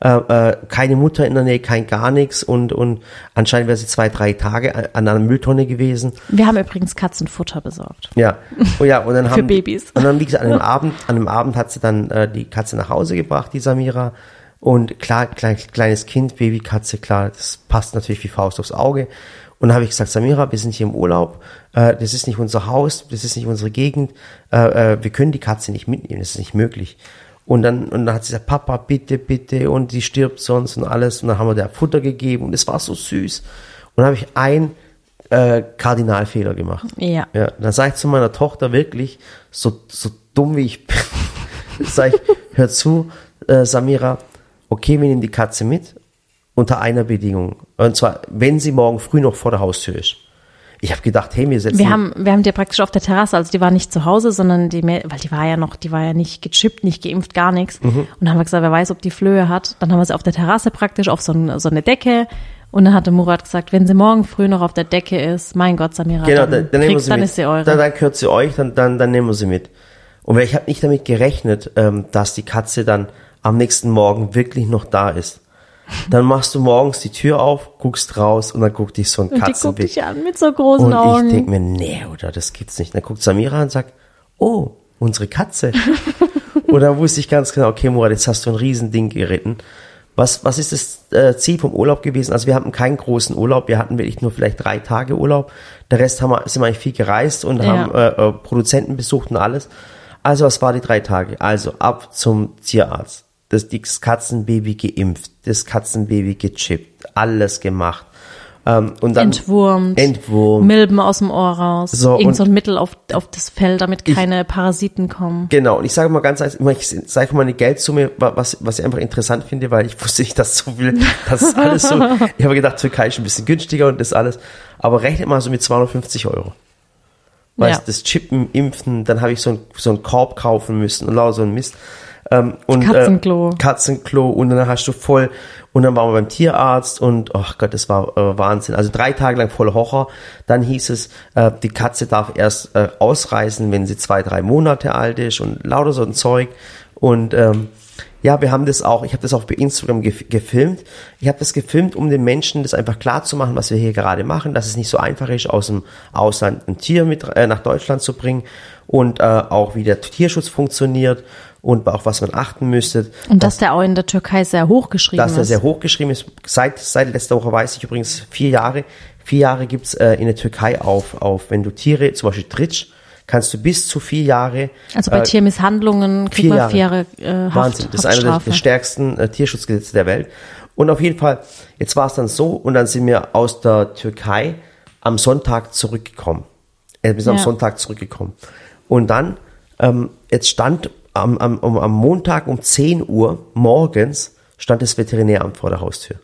Äh, äh, keine Mutter in der Nähe, kein gar nichts und, und anscheinend wäre sie zwei, drei Tage an einer Mülltonne gewesen. Wir haben übrigens Katzenfutter besorgt. Ja, oh ja, und dann haben Babys. Und dann wie gesagt, an dem Abend, an dem Abend hat sie dann äh, die Katze nach Hause gebracht, die Samira. Und klar, klein, kleines Kind, Babykatze, klar, das passt natürlich wie Faust aufs Auge. Und dann habe ich gesagt, Samira, wir sind hier im Urlaub, äh, das ist nicht unser Haus, das ist nicht unsere Gegend, äh, äh, wir können die Katze nicht mitnehmen, das ist nicht möglich. Und dann, und dann hat sie gesagt, Papa, bitte, bitte, und die stirbt sonst und alles. Und dann haben wir der Futter gegeben und es war so süß. Und dann habe ich einen äh, Kardinalfehler gemacht. Ja. Ja, dann sage ich zu meiner Tochter wirklich, so, so dumm wie ich bin, sage ich, hör zu, äh, Samira, okay, wir nehmen die Katze mit, unter einer Bedingung. Und zwar, wenn sie morgen früh noch vor der Haustür ist. Ich habe gedacht, hey, wir setzen... Wir haben, wir haben die praktisch auf der Terrasse, also die war nicht zu Hause, sondern die, weil die war ja noch, die war ja nicht gechippt, nicht geimpft, gar nichts. Mhm. Und dann haben wir gesagt, wer weiß, ob die Flöhe hat. Dann haben wir sie auf der Terrasse praktisch auf so, ein, so eine Decke. Und dann hatte Murat gesagt, wenn sie morgen früh noch auf der Decke ist, mein Gott, Samira, Genau, dann, dann, kriegst, sie dann mit. ist sie eure. Dann, dann gehört sie euch, dann, dann, dann nehmen wir sie mit. Und ich habe nicht damit gerechnet, ähm, dass die Katze dann am nächsten Morgen wirklich noch da ist. Dann machst du morgens die Tür auf, guckst raus und dann guckt dich so ein und die guckt dich an mit so großen Und Augen. ich denk mir, nee, oder das gibt's nicht. Dann guckt Samira und sagt, oh, unsere Katze. und dann wusste ich ganz genau, okay, Murat, jetzt hast du ein Riesending geritten. Was, was ist das äh, Ziel vom Urlaub gewesen? Also wir hatten keinen großen Urlaub, wir hatten wirklich nur vielleicht drei Tage Urlaub. Der Rest haben wir, sind wir eigentlich viel gereist und Ja. haben äh, äh, Produzenten besucht und alles. Also was war die drei Tage? Also ab zum Tierarzt. Das, das Katzenbaby geimpft, das Katzenbaby gechippt, alles gemacht. Ähm, und dann Entwurmt. Entwurmt. Milben aus dem Ohr raus. So, Irgend und- so ein Mittel auf, auf das Fell, damit keine Parasiten kommen. Genau, und ich sage mal ganz ehrlich, ich sage mal eine Geldsumme, wa- was, was ich einfach interessant finde, weil ich wusste nicht, dass so viel, das ist alles so, ich habe gedacht, Türkei ist ein bisschen günstiger und das alles, aber rechnet mal so mit 250 Euro. Weißt, Ja. das Chippen, Impfen, dann habe ich so ein, so einen Korb kaufen müssen und lauter so ein Mist. Ähm, und, Katzenklo. Äh, Katzenklo und dann hast du voll, und dann waren wir beim Tierarzt und, oh Gott, das war äh, Wahnsinn. Also drei Tage lang voller Horror. Dann hieß es, äh, die Katze darf erst äh, ausreisen, wenn sie zwei, drei Monate alt ist und lauter so ein Zeug. Und ähm, ja, wir haben das auch, ich habe das auch bei Instagram gef gefilmt. Ich habe das gefilmt, um den Menschen das einfach klar zu machen, was wir hier gerade machen, dass es nicht so einfach ist, aus dem Ausland ein Tier mit äh, nach Deutschland zu bringen und äh, auch wie der Tierschutz funktioniert. Und auch was man achten müsste. Und dass, dass der auch in der Türkei sehr hoch geschrieben dass ist. Dass der sehr hoch geschrieben ist. Seit, seit letzter Woche weiß ich übrigens vier Jahre. Vier Jahre gibt's äh, in der Türkei auf, auf, wenn du Tiere, zum Beispiel Tritsch, kannst du bis zu vier Jahre. Also bei äh, Tiermisshandlungen kriegt man vier Jahre äh, Haft, Wahnsinn. Das ist einer der, der stärksten äh, Tierschutzgesetze der Welt. Und auf jeden Fall, jetzt war es dann so, und dann sind wir aus der Türkei am Sonntag zurückgekommen. Äh, wir sind ja. am Sonntag zurückgekommen. Und dann, ähm, jetzt stand am, am, am Montag um 10 Uhr morgens stand das Veterinäramt vor der Haustür.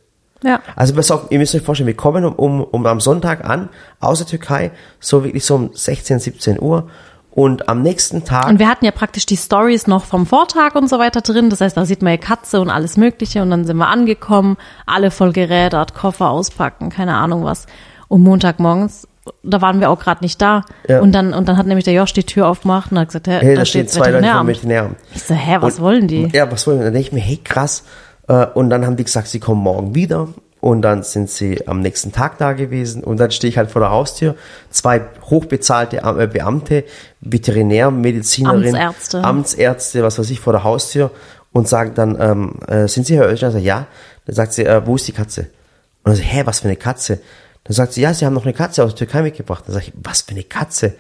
Ja. Also pass auf, ihr müsst euch vorstellen, wir kommen um, um, um am Sonntag an aus der Türkei, so wirklich so um 16, 17 Uhr. Und am nächsten Tag. Und wir hatten ja praktisch die Stories noch vom Vortag und so weiter drin. Das heißt, da sieht man ja Katze und alles Mögliche. Und dann sind wir angekommen, alle voll gerädert, Koffer auspacken, keine Ahnung was. Und Montagmorgens, da waren wir auch gerade nicht da. Ja. Und dann und dann hat nämlich der Josh die Tür aufgemacht und hat gesagt, hä, hey, da, da steht zwei Leute vom Veterinäramt. Ich so, hä, was und, wollen die? Ja, was wollen die? Dann denke ich mir, hey, krass. Äh, und dann haben die gesagt, sie kommen morgen wieder. Und dann sind sie am nächsten Tag da gewesen. Und dann stehe ich halt vor der Haustür. Zwei hochbezahlte äh, Beamte, Veterinärmedizinerin, Amtsärzte. Amtsärzte, was weiß ich, vor der Haustür und sagen dann, ähm, äh, sind Sie Herr Oeschner? Ich ja. Dann sagt sie, äh, wo ist die Katze? Und dann sage ich, hä, was für eine Katze? Dann sagt sie, ja, Sie haben noch eine Katze aus der Türkei mitgebracht. Dann sage ich, was für eine Katze?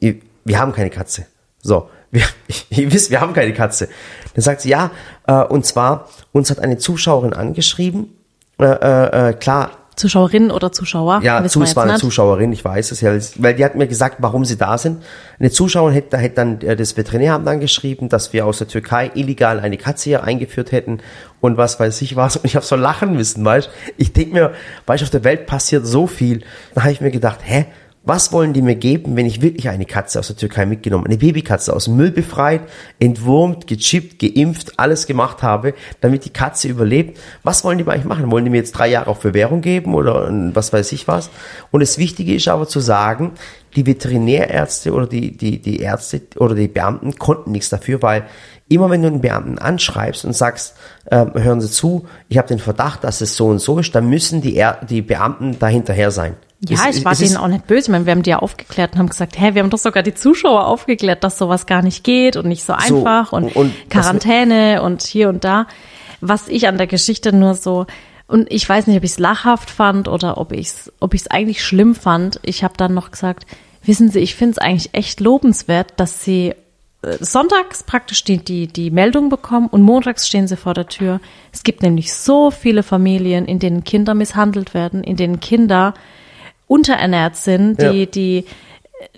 Wir haben keine Katze. So, wir, ihr wisst, wir haben keine Katze. Dann sagt sie, ja, äh, und zwar, uns hat eine Zuschauerin angeschrieben, äh, äh, äh klar. Zuschauerin oder Zuschauer? Ja, es war eine nicht. Zuschauerin, ich weiß es ja, weil die hat mir gesagt, warum sie da sind. Eine Zuschauerin hätte, hätte dann äh, das Veterinäramt angeschrieben, dass wir aus der Türkei illegal eine Katze hier eingeführt hätten und was weiß ich was. Und ich habe so lachen müssen, weißt Ich denk mir, weißt auf der Welt passiert so viel. Dann habe ich mir gedacht, hä, was wollen die mir geben, wenn ich wirklich eine Katze aus der Türkei mitgenommen, eine Babykatze aus Müll befreit, entwurmt, gechippt, geimpft, alles gemacht habe, damit die Katze überlebt? Was wollen die mir eigentlich machen? Wollen die mir jetzt drei Jahre auf Bewährung geben oder was weiß ich was? Und das Wichtige ist aber zu sagen, die Veterinärärzte oder die, die, die Ärzte oder die Beamten konnten nichts dafür, weil immer wenn du einen Beamten anschreibst und sagst, äh, hören Sie zu, ich habe den Verdacht, dass es so und so ist, dann müssen die, er die Beamten dahinterher sein. Ja, es, ich war denen auch nicht böse. Ich meine, wir haben die ja aufgeklärt und haben gesagt, hä, wir haben doch sogar die Zuschauer aufgeklärt, dass sowas gar nicht geht und nicht so einfach so, und, und, Quarantäne und hier und da. Was ich an der Geschichte nur so und ich weiß nicht, ob ich es lachhaft fand oder ob ich es ob ich's eigentlich schlimm fand. Ich habe dann noch gesagt, wissen Sie, ich finde es eigentlich echt lobenswert, dass Sie äh, sonntags praktisch die, die, die Meldung bekommen und montags stehen sie vor der Tür. Es gibt nämlich so viele Familien, in denen Kinder misshandelt werden, in denen Kinder unterernährt sind, die, ja. die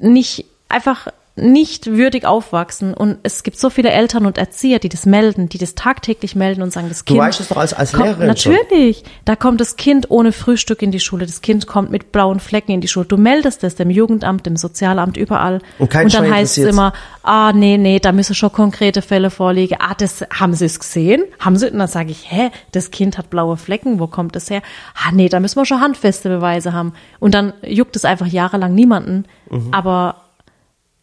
nicht einfach nicht würdig aufwachsen. Und es gibt so viele Eltern und Erzieher, die das melden, die das tagtäglich melden und sagen, das Kind. Du weißt es doch als, als kommt, Lehrerin. Natürlich. Schon. Da kommt das Kind ohne Frühstück in die Schule. Das Kind kommt mit blauen Flecken in die Schule. Du meldest es dem Jugendamt, dem Sozialamt, überall. Und, kein und dann heißt es immer, ah, nee, nee, da müssen schon konkrete Fälle vorliegen. Ah, das, haben Sie es gesehen? Haben Sie, und dann sage ich, hä, das Kind hat blaue Flecken, wo kommt das her? Ah, nee, da müssen wir schon handfeste Beweise haben. Und dann juckt es einfach jahrelang niemanden. Mhm. Aber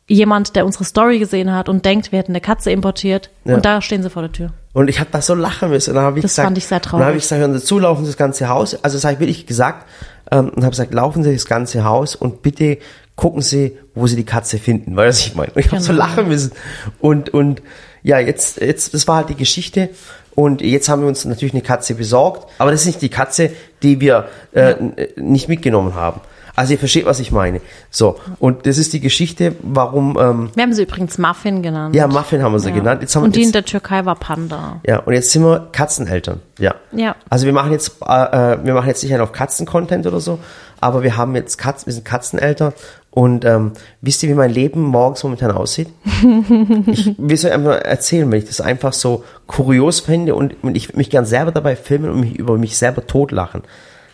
jemand, der unsere Story gesehen hat und denkt, wir hätten eine Katze importiert ja. und da stehen sie vor der Tür. Und ich habe da so lachen müssen. Und dann hab ich das gesagt, fand ich sehr traurig. Dann habe ich gesagt, hören Sie zu, laufen Sie das ganze Haus. Also das habe ich wirklich gesagt ähm, und habe gesagt, laufen Sie das ganze Haus und bitte gucken Sie, wo Sie die Katze finden. Weißt du, ich meine? Und ich habe so genau. lachen müssen. Und, und ja, jetzt, jetzt, das war halt die Geschichte. Und jetzt haben wir uns natürlich eine Katze besorgt. Aber das ist nicht die Katze, die wir äh, ja. nicht mitgenommen haben. Also ihr versteht, was ich meine. So, und das ist die Geschichte, warum... Ähm, wir haben sie übrigens Muffin genannt. Ja, Muffin haben wir sie ja. genannt. Jetzt haben und die jetzt, in der Türkei war Panda. Ja, und jetzt sind wir Katzeneltern. Ja. ja. Also wir machen jetzt, äh, äh wir machen jetzt nicht einen auf Katzen-Content oder so, aber wir haben jetzt Katzen, wir sind Katzeneltern und ähm, wisst ihr, wie mein Leben morgens momentan aussieht? ich will es euch einfach erzählen, wenn ich das einfach so kurios fände und, und ich mich gern selber dabei filmen und mich über mich selber totlachen.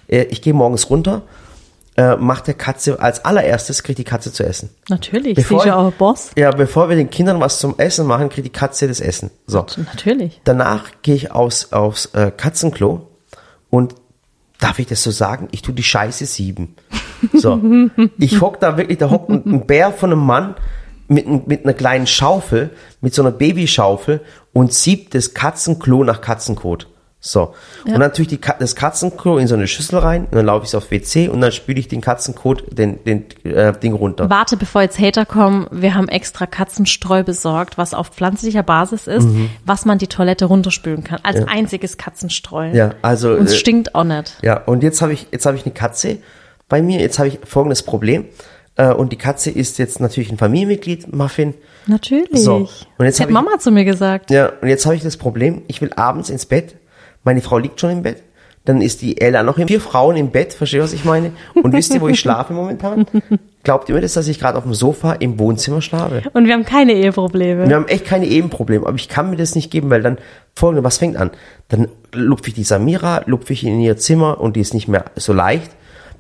Äh, ich gehe morgens runter äh, macht der Katze als allererstes, kriegt die Katze zu essen. Natürlich, bevor, sie ist ja auch Boss. Ja, bevor wir den Kindern was zum Essen machen, kriegt die Katze das Essen. So. Natürlich. Danach gehe ich aus, aufs äh, Katzenklo und darf ich das so sagen? Ich tu die Scheiße sieben. So. ich hock da wirklich, da hockt ein, ein Bär von einem Mann mit, mit einer kleinen Schaufel, mit so einer Babyschaufel und siebt das Katzenklo nach Katzenkot. So. Ja. Und natürlich die, das Katzenklo in so eine Schüssel rein und dann laufe ich aufs WC und dann spüle ich den Katzenkot, den, den äh, Ding runter. Warte, bevor jetzt Hater kommen, wir haben extra Katzenstreu besorgt, was auf pflanzlicher Basis ist, was man die Toilette runterspülen kann. Als einziges Katzenstreu. Mhm. Ja, also Und es äh, stinkt auch nicht. Ja, und jetzt habe ich, jetzt habe ich eine Katze bei mir. Jetzt habe ich folgendes Problem. Äh, und die Katze ist jetzt natürlich ein Familienmitglied, Muffin. Natürlich. So, und jetzt das hat ich- Mama zu mir gesagt. Ja, und jetzt habe ich das Problem, ich will abends ins Bett. Meine Frau liegt schon im Bett. Dann ist die Ella noch im Vier Frauen im Bett, versteht ihr, was ich meine? Und wisst ihr, wo ich schlafe momentan? Glaubt ihr mir das, dass ich gerade auf dem Sofa im Wohnzimmer schlafe? Und wir haben keine Eheprobleme. Wir haben echt keine Ebenprobleme, aber ich kann mir das nicht geben, weil dann folgende, was fängt an? Dann lupfe ich die Samira, lupfe ich in ihr Zimmer und die ist nicht mehr so leicht.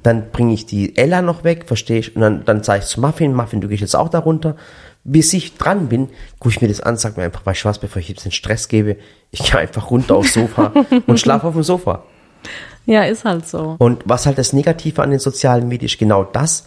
Dann bringe ich die Ella noch weg, verstehe ich, und dann, dann sage ich zu Muffin, Muffin, du gehst jetzt auch darunter. Bis ich dran bin, gucke ich mir das an, sag mir einfach, weißt du was, bevor ich jetzt den Stress gebe, ich gehe einfach runter aufs Sofa und schlafe auf dem Sofa. Ja, ist halt so. Und was halt das Negative an den sozialen Medien ist, genau das,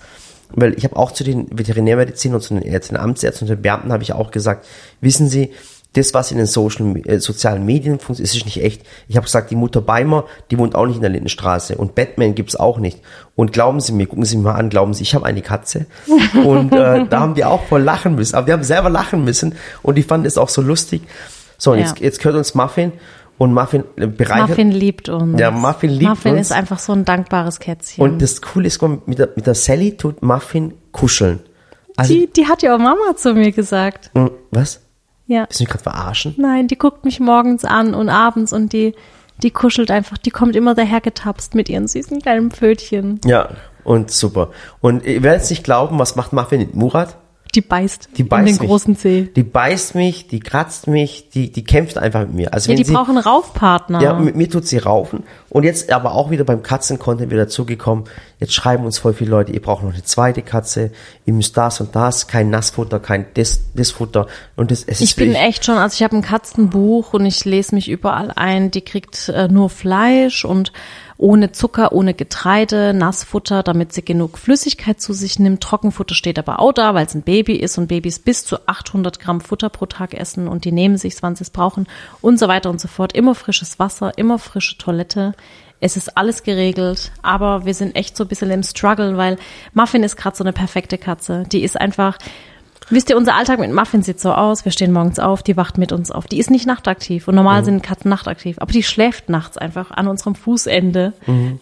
weil ich habe auch zu den Veterinärmedizinern und zu den Ärzten, Amtsärzten und den Beamten habe ich auch gesagt, wissen Sie, das, was in den Social, äh, sozialen Medien funktioniert, ist nicht echt. Ich habe gesagt, die Mutter Beimer, die wohnt auch nicht in der Lindenstraße und Batman gibt's auch nicht. Und glauben Sie mir, gucken Sie mich mal an, glauben Sie, ich habe eine Katze. Und äh, da haben wir auch voll lachen müssen. Aber wir haben selber lachen müssen und die fanden es auch so lustig. So, und Ja. jetzt, jetzt gehört uns Muffin und Muffin äh, bereitet. Muffin liebt uns. Ja, Muffin liebt Muffin uns. ist einfach so ein dankbares Kätzchen. Und das Coole ist, mit der, mit der Sally tut Muffin kuscheln. Also, die, die hat ja auch Mama zu mir gesagt. mh, was? Ja. Willst du mich gerade verarschen? Nein, die guckt mich morgens an und abends und die, die kuschelt einfach. Die kommt immer dahergetapst mit ihren süßen kleinen Pfötchen. Ja, und super. Und ihr werdet es nicht glauben, was macht Muffin mit Murat? Die beißt, Die beißt in den mich. großen Zeh. Die beißt mich, die kratzt mich, die, die kämpft einfach mit mir. Also Ja, die sie, brauchen Raufpartner. Ja, mit mir tut sie raufen. Und jetzt aber auch wieder beim Katzen-Content wieder zugekommen. Jetzt schreiben uns voll viele Leute, ihr braucht noch eine zweite Katze, ihr müsst das und das, kein Nassfutter, kein das, das Futter. Und das, es ist Ich bin wirklich- echt schon, also ich habe ein Katzenbuch und ich lese mich überall ein. Die kriegt äh, nur Fleisch und ohne Zucker, ohne Getreide, Nassfutter, damit sie genug Flüssigkeit zu sich nimmt. Trockenfutter steht aber auch da, weil es ein Baby ist und Babys bis zu 800 Gramm Futter pro Tag essen und die nehmen sich, wann sie es brauchen und so weiter und so fort. Immer frisches Wasser, immer frische Toilette. Es ist alles geregelt, aber wir sind echt so ein bisschen im Struggle, weil Muffin ist gerade so eine perfekte Katze. Die ist einfach, Wisst ihr, unser Alltag mit Muffin sieht so aus. Wir stehen morgens auf, die wacht mit uns auf. Die ist nicht nachtaktiv. Und normal sind Katzen nachtaktiv. Aber die schläft nachts einfach an unserem Fußende.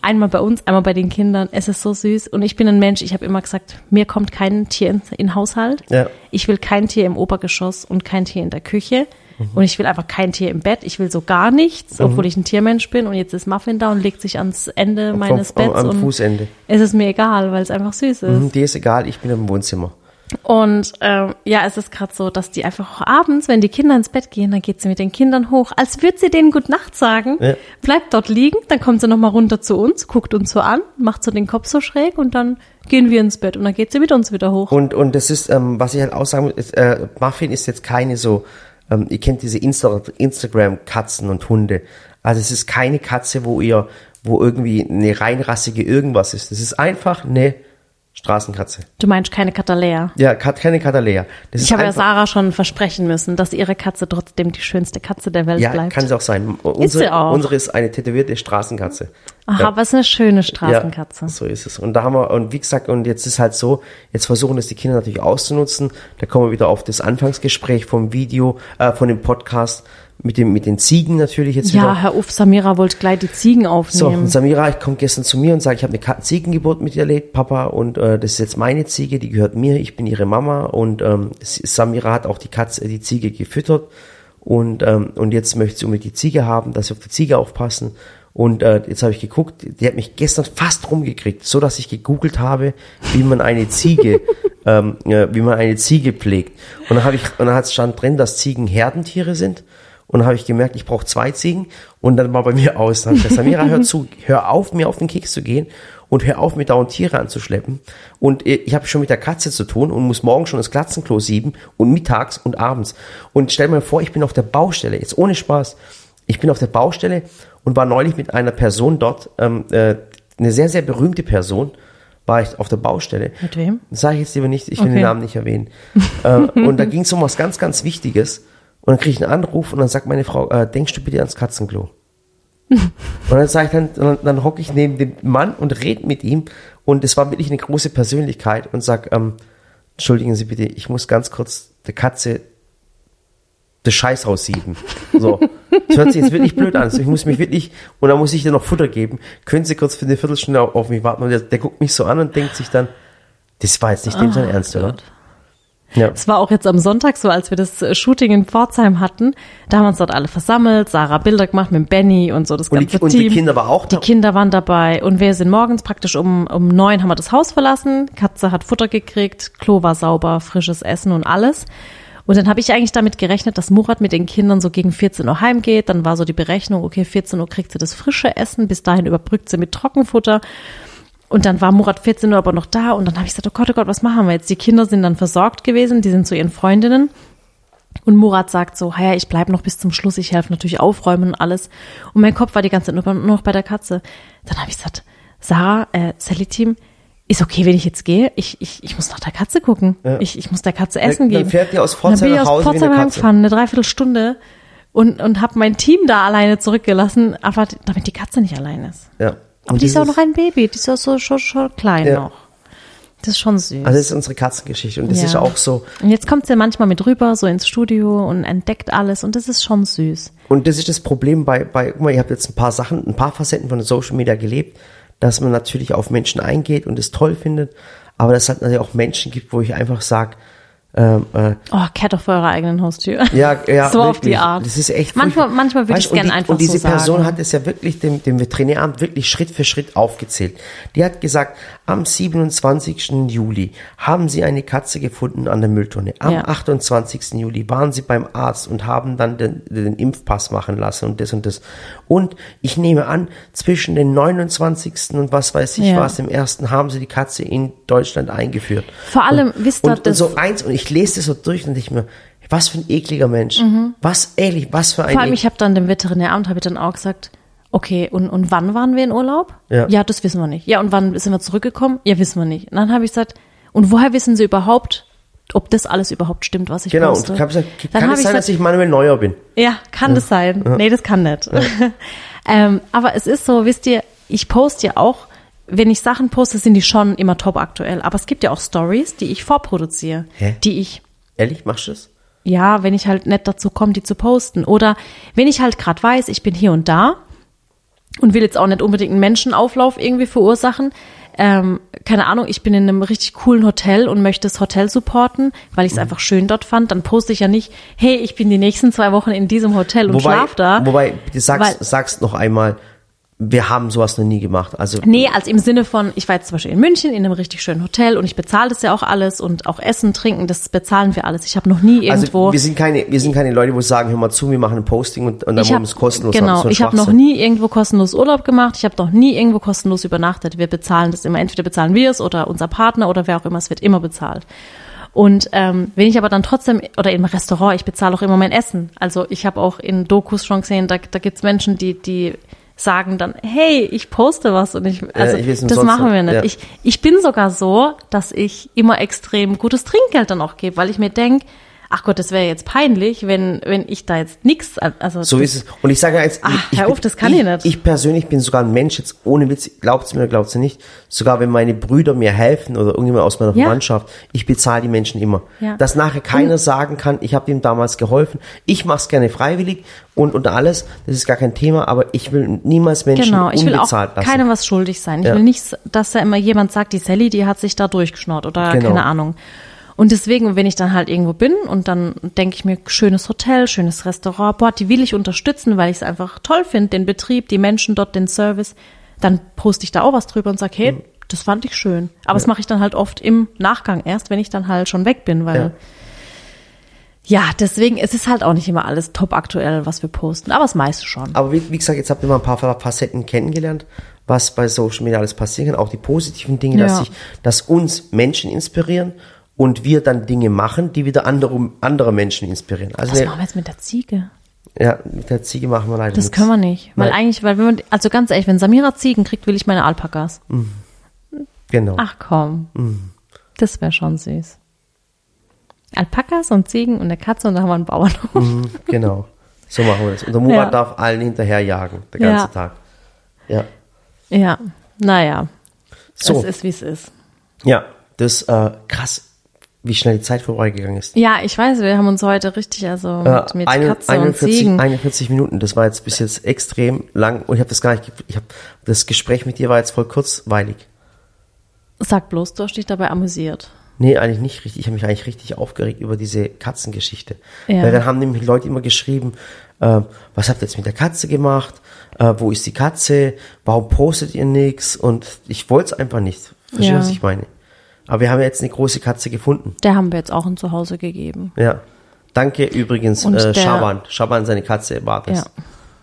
Einmal bei uns, einmal bei den Kindern. Es ist so süß. Und ich bin ein Mensch, ich habe immer gesagt, mir kommt kein Tier in, in den Haushalt. Ja. Ich will kein Tier im Obergeschoss und kein Tier in der Küche. Und ich will einfach kein Tier im Bett. Ich will so gar nichts, obwohl ich ein Tiermensch bin. Und jetzt ist Muffin da und legt sich ans Ende meines vom, Betts. am und Fußende. es ist mir egal, weil es einfach süß ist. Mhm, Dir ist egal, ich bin im Wohnzimmer. Und ähm, ja, es ist gerade so, dass die einfach abends, wenn die Kinder ins Bett gehen, dann geht sie mit den Kindern hoch, als würde sie denen Gut Nacht sagen, Ja. bleibt dort liegen, dann kommt sie nochmal runter zu uns, guckt uns so an, macht so den Kopf so schräg und dann gehen wir ins Bett und dann geht sie mit uns wieder hoch. Und, und das ist, ähm, was ich halt auch sagen muss, äh, Muffin ist jetzt keine so, ähm, ihr kennt diese Insta Instagram-Katzen und Hunde. Also es ist keine Katze, wo ihr, wo irgendwie eine reinrassige irgendwas ist. Das ist einfach eine Straßenkatze. Du meinst keine Katalea. Ja, keine Katalea. Das Ich ist habe ja Sarah schon versprechen müssen, dass ihre Katze trotzdem die schönste Katze der Welt Ja, bleibt. kann sie auch sein. sie Unsere, auch. unsere ist eine tätowierte Straßenkatze. Aha, Ja. was eine schöne Straßenkatze. Ja, so ist es. Und da haben wir, und wie gesagt, und jetzt ist halt so, jetzt versuchen es die Kinder natürlich auszunutzen. Da kommen wir wieder auf das Anfangsgespräch vom Video, äh, von dem Podcast mit dem, mit den Ziegen natürlich jetzt Ja, wieder. Herr Uff, Samira wollte gleich die Ziegen So, aufnehmen. und Samira, ich komme gestern zu mir und sage, ich habe eine Ziegengeburt miterlebt, Papa, und äh, das ist jetzt meine Ziege, die gehört mir, ich bin ihre Mama und ähm, Samira hat auch die Katze, die Ziege gefüttert und ähm, und jetzt möchte sie unbedingt die Ziege haben, dass sie auf die Ziege aufpassen und äh, jetzt habe ich geguckt, die hat mich gestern fast rumgekriegt, so dass ich gegoogelt habe, wie man eine Ziege, ähm, äh, wie man eine Ziege pflegt und dann habe ich und dann hat stand drin, dass Ziegen Herdentiere sind und dann habe ich gemerkt, ich brauche zwei Ziegen. Und dann war bei mir aus. Dann gesagt, Samira, hör zu, hör auf, mir auf den Keks zu gehen und hör auf, mir dauernd Tiere anzuschleppen. Und äh, ich habe schon mit der Katze zu tun und muss morgen schon das Katzenklo sieben und mittags und abends. Und stell mir vor, ich bin auf der Baustelle, jetzt ohne Spaß. Ich bin auf der Baustelle und war neulich mit einer Person dort, ähm, äh, eine sehr, sehr berühmte Person, war ich auf der Baustelle. Mit wem? Sage ich jetzt lieber nicht, ich will Okay. den Namen nicht erwähnen. äh, und da ging es um was ganz, ganz Wichtiges. Und dann kriege ich einen Anruf und dann sagt meine Frau, äh, denkst du bitte ans Katzenklo? und dann sage ich dann, dann, dann hocke ich neben dem Mann und rede mit ihm und es war wirklich eine große Persönlichkeit und sag, ähm, entschuldigen Sie bitte, ich muss ganz kurz der Katze das Scheiß raussieben. So. Das hört sich jetzt wirklich blöd an. Also ich muss mich wirklich, und dann muss ich dir noch Futter geben. Können Sie kurz für eine Viertelstunde auf, mich warten? Und der, der, guckt mich so an und denkt sich dann, das war jetzt nicht dem sein Oh Ernst, oder? Ja. Es war auch jetzt am Sonntag so, als wir das äh, Shooting in Pforzheim hatten. Da haben wir uns dort alle versammelt, Sarah Bilder gemacht mit Benny und so das Und ganze die, und Team. die Kinder war auch Die da. Kinder waren dabei und wir sind morgens praktisch um, um neun haben wir das Haus verlassen. Katze hat Futter gekriegt, Klo war sauber, frisches Essen und alles. Und dann habe ich eigentlich damit gerechnet, dass Murat mit den Kindern so gegen 14 Uhr heimgeht. Dann war so die Berechnung, okay, 14 Uhr kriegt sie das frische Essen, bis dahin überbrückt sie mit Trockenfutter. Und dann war Murat 14 Uhr aber noch da und dann habe ich gesagt, oh Gott, oh Gott, was machen wir jetzt? Die Kinder sind dann versorgt gewesen, die sind zu ihren Freundinnen. Und Murat sagt so, ja, ich bleib noch bis zum Schluss, ich helfe natürlich aufräumen und alles. Und mein Kopf war die ganze Zeit nur noch bei der Katze. Dann habe ich gesagt, Sarah, äh, Sally-Team, ist okay, wenn ich jetzt gehe? Ich, ich, ich muss nach der Katze gucken. Ich, ich muss der Katze Essen dann geben. fährt die aus dann Pforzheim nach aus Hause wie eine Pforzheim Katze. heimgefahren, eine Dreiviertelstunde und, und habe mein Team da alleine zurückgelassen, aber damit die Katze nicht allein ist. Ja. Aber die ist auch noch ein Baby, die ist auch so schon, schon klein Ja. noch. Das ist schon süß. Also das ist unsere Katzengeschichte und das Ja. ist auch so. Und jetzt kommt sie manchmal mit rüber, so ins Studio und entdeckt alles und das ist schon süß. Und das ist das Problem bei, bei, guck mal, ihr habt jetzt ein paar Sachen, ein paar Facetten von Social Media gelebt, dass man natürlich auf Menschen eingeht und es toll findet, aber dass es halt natürlich auch Menschen gibt, wo ich einfach sage, ähm, äh, Oh, Cat auf eurer eigenen Haustür. ja, ja, so auf die wirklich. Art. Das ist echt Manchmal, furchtbar. manchmal würde ich und gerne einfach Und diese so Person sagen. hat es ja wirklich dem, dem Veterinäramt wirklich Schritt für Schritt aufgezählt. Die hat gesagt, am 27. Juli haben sie eine Katze gefunden an der Mülltonne. Am Ja. 28. Juli waren sie beim Arzt und haben dann den, den Impfpass machen lassen und das und das. Und ich nehme an, zwischen den 29. und was weiß ich Ja. was, im ersten haben sie die Katze in Deutschland eingeführt. Vor allem, und, wisst ihr, und, und das- so eins, und ich lese das so durch und ich mir, was für ein ekliger Mensch. Was, ehrlich, was für ein Mhm. Vor allem, ich habe dann dem Veterinäramt habe ich dann auch gesagt, okay, und, und wann waren wir in Urlaub? Ja. das wissen wir nicht. Ja, und wann sind wir zurückgekommen? Ja, wissen wir nicht. Und dann habe ich gesagt, und woher wissen Sie überhaupt, ob das alles überhaupt stimmt, was ich Genau, und poste? ich habe gesagt, Dann kann hab es sein, gesagt, dass ich Manuel Neuer bin? Ja, kann das sein? Nee, das kann nicht. ähm, aber es ist so, wisst ihr, ich poste ja auch, wenn ich Sachen poste, sind die schon immer top aktuell. Aber es gibt ja auch Stories, die ich vorproduziere, Hä? die ich Ehrlich, machst du das? ja, wenn ich halt nicht dazu komme, die zu posten. Oder wenn ich halt gerade weiß, ich bin hier und da und will jetzt auch nicht unbedingt einen Menschenauflauf irgendwie verursachen. Ähm, keine Ahnung, ich bin in einem richtig coolen Hotel und möchte das Hotel supporten, weil Mhm. ich es einfach schön dort fand. Dann poste ich ja nicht, hey, ich bin die nächsten zwei Wochen in diesem Hotel und Wobei, schlaf da. wobei, du sagst, Weil- sagst noch einmal, wir haben sowas noch nie gemacht. Also, Nee, als im Sinne von, ich war jetzt zum Beispiel in München in einem richtig schönen Hotel und ich bezahle das ja auch alles und auch Essen, Trinken, das bezahlen wir alles. Ich habe noch nie irgendwo. also wir sind keine, wir sind keine Leute, wo sagen, hör mal zu, wir machen ein Posting und, und dann wollen wir es kostenlos genau, haben. So ich habe noch nie irgendwo kostenlos Urlaub gemacht. Ich habe noch nie irgendwo kostenlos übernachtet. Wir bezahlen das immer. Entweder bezahlen wir es oder unser Partner oder wer auch immer. Es wird immer bezahlt. Und ähm, wenn ich aber dann trotzdem, oder im Restaurant, ich bezahle auch immer mein Essen. Also ich habe auch in Dokus schon gesehen, da, da gibt's Menschen, die, die sagen dann, hey, ich poste was und ich, also ich will's das machen wir nicht. Ja. Ich, ich bin sogar so, dass ich immer extrem gutes Trinkgeld dann auch gebe, weil ich mir denk, ach Gott, das wäre jetzt peinlich, wenn, wenn ich da jetzt nix, also So das, ist es. Und ich sage jetzt, Ach, ich, ich auf, das kann ich nicht. Ich persönlich bin sogar ein Mensch, jetzt ohne Witz, glaubt's mir oder glaubt's nicht, sogar wenn meine Brüder mir helfen oder irgendjemand aus meiner Ja. Verwandtschaft, ich bezahle die Menschen immer. Ja. Dass nachher keiner sagen kann, ich habe ihm damals geholfen. Ich mach's gerne freiwillig und, und alles, das ist gar kein Thema, aber ich will niemals Menschen Genau, ich will auch lassen. keinem was schuldig sein. Ich Ja. will nicht, dass da immer jemand sagt, die Sally, die hat sich da durchgeschnort oder Genau. keine Ahnung. Und deswegen, wenn ich dann halt irgendwo bin und dann denke ich mir, schönes Hotel, schönes Restaurant, boah, die will ich unterstützen, weil ich es einfach toll finde, den Betrieb, die Menschen dort, den Service, dann poste ich da auch was drüber und sage, hey, das fand ich schön. Aber das mache ich dann halt oft im Nachgang erst, wenn ich dann halt schon weg bin, weil ja, deswegen, es ist halt auch nicht immer alles top aktuell, was wir posten, aber das meiste schon. Aber wie, wie gesagt, jetzt habt ihr mal ein paar Facetten kennengelernt, was bei Social Media alles passieren kann. Auch die positiven Dinge, dass, Ja. sich, dass uns Menschen inspirieren und wir dann Dinge machen, die wieder andere, andere Menschen inspirieren. Also Was machen wir jetzt mit der Ziege? ja, mit der Ziege machen wir leider Das nichts. können wir nicht. Weil Nein. eigentlich, weil wenn man, also ganz ehrlich, wenn Samira Ziegen kriegt, will ich meine Alpakas. Genau. Ach komm. Mhm. Das wäre schon süß. Alpakas und Ziegen und eine Katze und dann haben wir einen Bauernhof. Mhm, genau. So machen wir das. Und der Murat Ja. darf allen hinterherjagen, der ganze Ja. Tag. Ja. Ja, naja. So. Es ist, wie es ist. Ja, das äh, krass, wie schnell die Zeit vorbeigegangen ist. Ja, ich weiß, wir haben uns heute richtig, also Äh, mit, mit eine- Katze und 41, Ziegen. 41 Minuten, das war jetzt bis jetzt extrem lang und ich habe das gar nicht, ich habe das Gespräch mit dir war jetzt voll kurzweilig. Sag bloß, du hast dich dabei amüsiert. Nee, eigentlich nicht richtig. Ich habe mich eigentlich richtig aufgeregt über diese Katzengeschichte. Ja. Weil dann haben nämlich Leute immer geschrieben, äh, was habt ihr jetzt mit der Katze gemacht? Äh, wo ist die Katze? Warum postet ihr nichts? Und ich wollte es einfach nicht. Verstehst du, Ja. was ich meine? Aber wir haben ja jetzt eine große Katze gefunden. Der haben wir jetzt auch ein Zuhause gegeben. Ja. Danke übrigens, Und äh, der- Schaban. Schaban, seine Katze war das. Ja.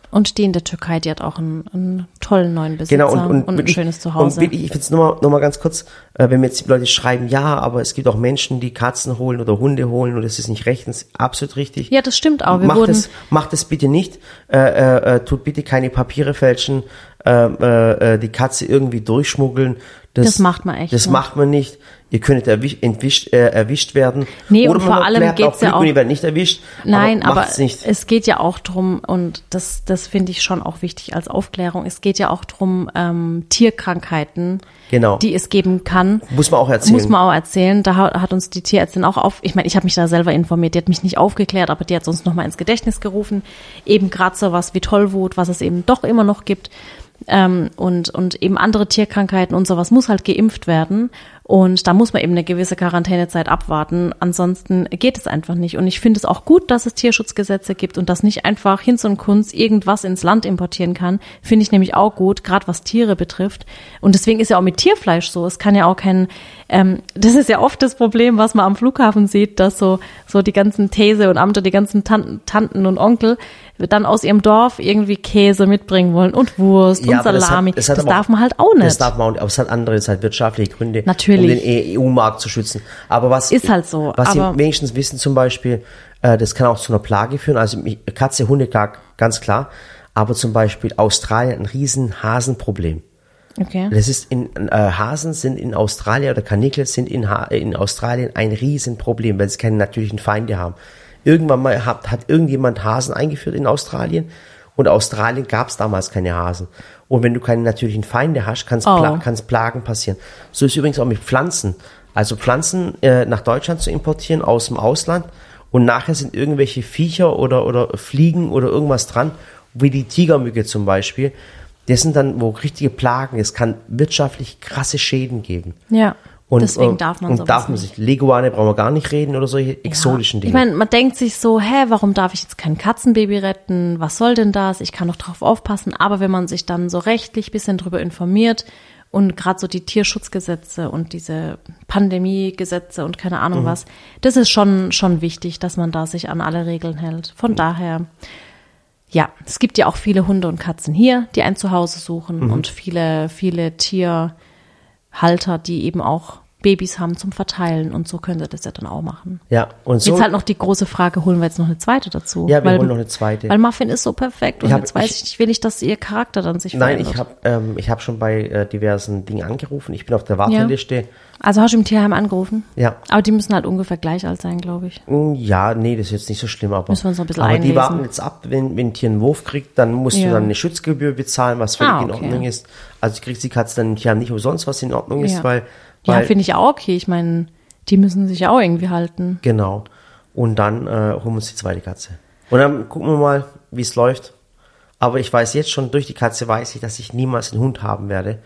Und die in der Türkei, die hat auch einen, einen tollen neuen Besitzer Genau, und, und, ein wirklich- schönes Zuhause. Und wirklich, ich finde es nochmal noch mal ganz kurz, äh, wenn mir jetzt die Leute schreiben, ja, aber es gibt auch Menschen, die Katzen holen oder Hunde holen und das ist nicht rechtens, absolut richtig. ja, das stimmt auch. Wir macht wurden, es, macht es bitte nicht. Äh, äh, äh, tut bitte keine Papiere fälschen, äh, äh, äh, die Katze irgendwie durchschmuggeln. Das macht man echt Das nicht. macht man nicht. Ihr könntet erwischt, entwischt, äh, erwischt werden. Nee, Oder und vor allem geht's auch ja auch- und ihr werdet nicht erwischt. Nein, aber, macht's nicht. es geht ja auch drum und das, das finde ich schon auch wichtig als Aufklärung. Es geht ja auch drum ähm, Tierkrankheiten, Genau. die es geben kann. Muss man auch erzählen. Muss man auch erzählen. Da ha- hat uns die Tierärztin auch auf, ich meine, ich habe mich da selber informiert, die hat mich nicht aufgeklärt, aber die hat uns nochmal ins Gedächtnis gerufen. Eben gerade so was wie Tollwut, was es eben doch immer noch gibt. Ähm, und, und eben andere Tierkrankheiten und sowas muss halt geimpft werden. Und da muss man eben eine gewisse Quarantänezeit abwarten. Ansonsten geht es einfach nicht. Und ich finde es auch gut, dass es Tierschutzgesetze gibt und dass nicht einfach Hinz und Kunz irgendwas ins Land importieren kann. Finde ich nämlich auch gut, gerade was Tiere betrifft. Und deswegen ist ja auch mit Tierfleisch so. Es kann ja auch kein, ähm, das ist ja oft das Problem, was man am Flughafen sieht, dass so, so die ganzen These und Amter, die ganzen Tanten, Tanten und Onkel dann aus ihrem Dorf irgendwie Käse mitbringen wollen und Wurst und aber das hat- Salami. das Das, hat aber darf man halt auch nicht. Das darf man auch nicht, aber es hat andere, es hat wirtschaftliche Gründe, Natürlich. um den EU-Markt zu schützen. Aber was Ist halt so, Was aber- sie wenigstens wissen zum Beispiel, äh, das kann auch zu einer Plage führen. Also Katze, Hunde, ganz klar. Aber zum Beispiel Australien ein riesen Hasenproblem. okay. Das ist in äh, Hasen sind in Australien oder Kanickel sind in, ha in Australien ein Riesenproblem, weil sie keine natürlichen Feinde haben. Irgendwann mal hat, hat irgendjemand Hasen eingeführt in Australien und Australien gab es damals keine Hasen. Und wenn du keine natürlichen Feinde hast, kann es Oh. Pla Plagen passieren. So ist übrigens auch mit Pflanzen. Also Pflanzen äh, nach Deutschland zu importieren aus dem Ausland und nachher sind irgendwelche Viecher oder, oder Fliegen oder irgendwas dran, wie die Tigermücke zum Beispiel. Das sind dann, wo richtige Plagen, es kann wirtschaftlich krasse Schäden geben. Ja. Und, Deswegen äh, darf man und sowas darf man nicht. sich, Leguane brauchen wir gar nicht reden oder solche exotischen Ja. Dinge. Ich meine, man denkt sich so, hä, warum darf ich jetzt kein Katzenbaby retten? Was soll denn das? Ich kann doch drauf aufpassen. Aber wenn man sich dann so rechtlich bisschen drüber informiert und gerade so die Tierschutzgesetze und diese Pandemiegesetze und keine Mhm. Ahnung was, das ist schon, schon wichtig, dass man da sich an alle Regeln hält. Von daher, ja, es gibt ja auch viele Hunde und Katzen hier, die ein Zuhause suchen Mhm. und viele, viele Tierhalter, die eben auch Babys haben zum Verteilen und so können sie das ja dann auch machen. ja, und so. Jetzt halt noch die große Frage, holen wir jetzt noch eine zweite dazu? Ja, wir weil, holen noch eine zweite. Weil Muffin ist so perfekt und hab- jetzt weiß ich- ich, nicht, will ich, dass ihr Charakter dann sich Nein, verändert. ich habe ähm, ich hab schon bei äh, diversen Dingen angerufen. Ich bin auf der Warteliste. Also hast du im Tierheim angerufen? Ja. Aber die müssen halt ungefähr gleich alt sein, glaube ich. Mm, Ja, nee, das ist jetzt nicht so schlimm, aber, Müssen wir uns noch ein bisschen aber die einlesen. warten jetzt ab, wenn, wenn ein Tier einen Wurf kriegt, dann musst du Ja. dann eine Schutzgebühr bezahlen, was völlig Ah, in okay. Ordnung ist. Also kriegt die Katze dann im Tierheim nicht umsonst, was in Ordnung ist, Ja. weil, Ja, finde ich auch okay. Ich meine, die müssen sich ja auch irgendwie halten. genau. Und dann äh, holen wir uns die zweite Katze. Und dann gucken wir mal, wie es läuft. Aber ich weiß jetzt schon, durch die Katze weiß ich, dass ich niemals einen Hund haben werde.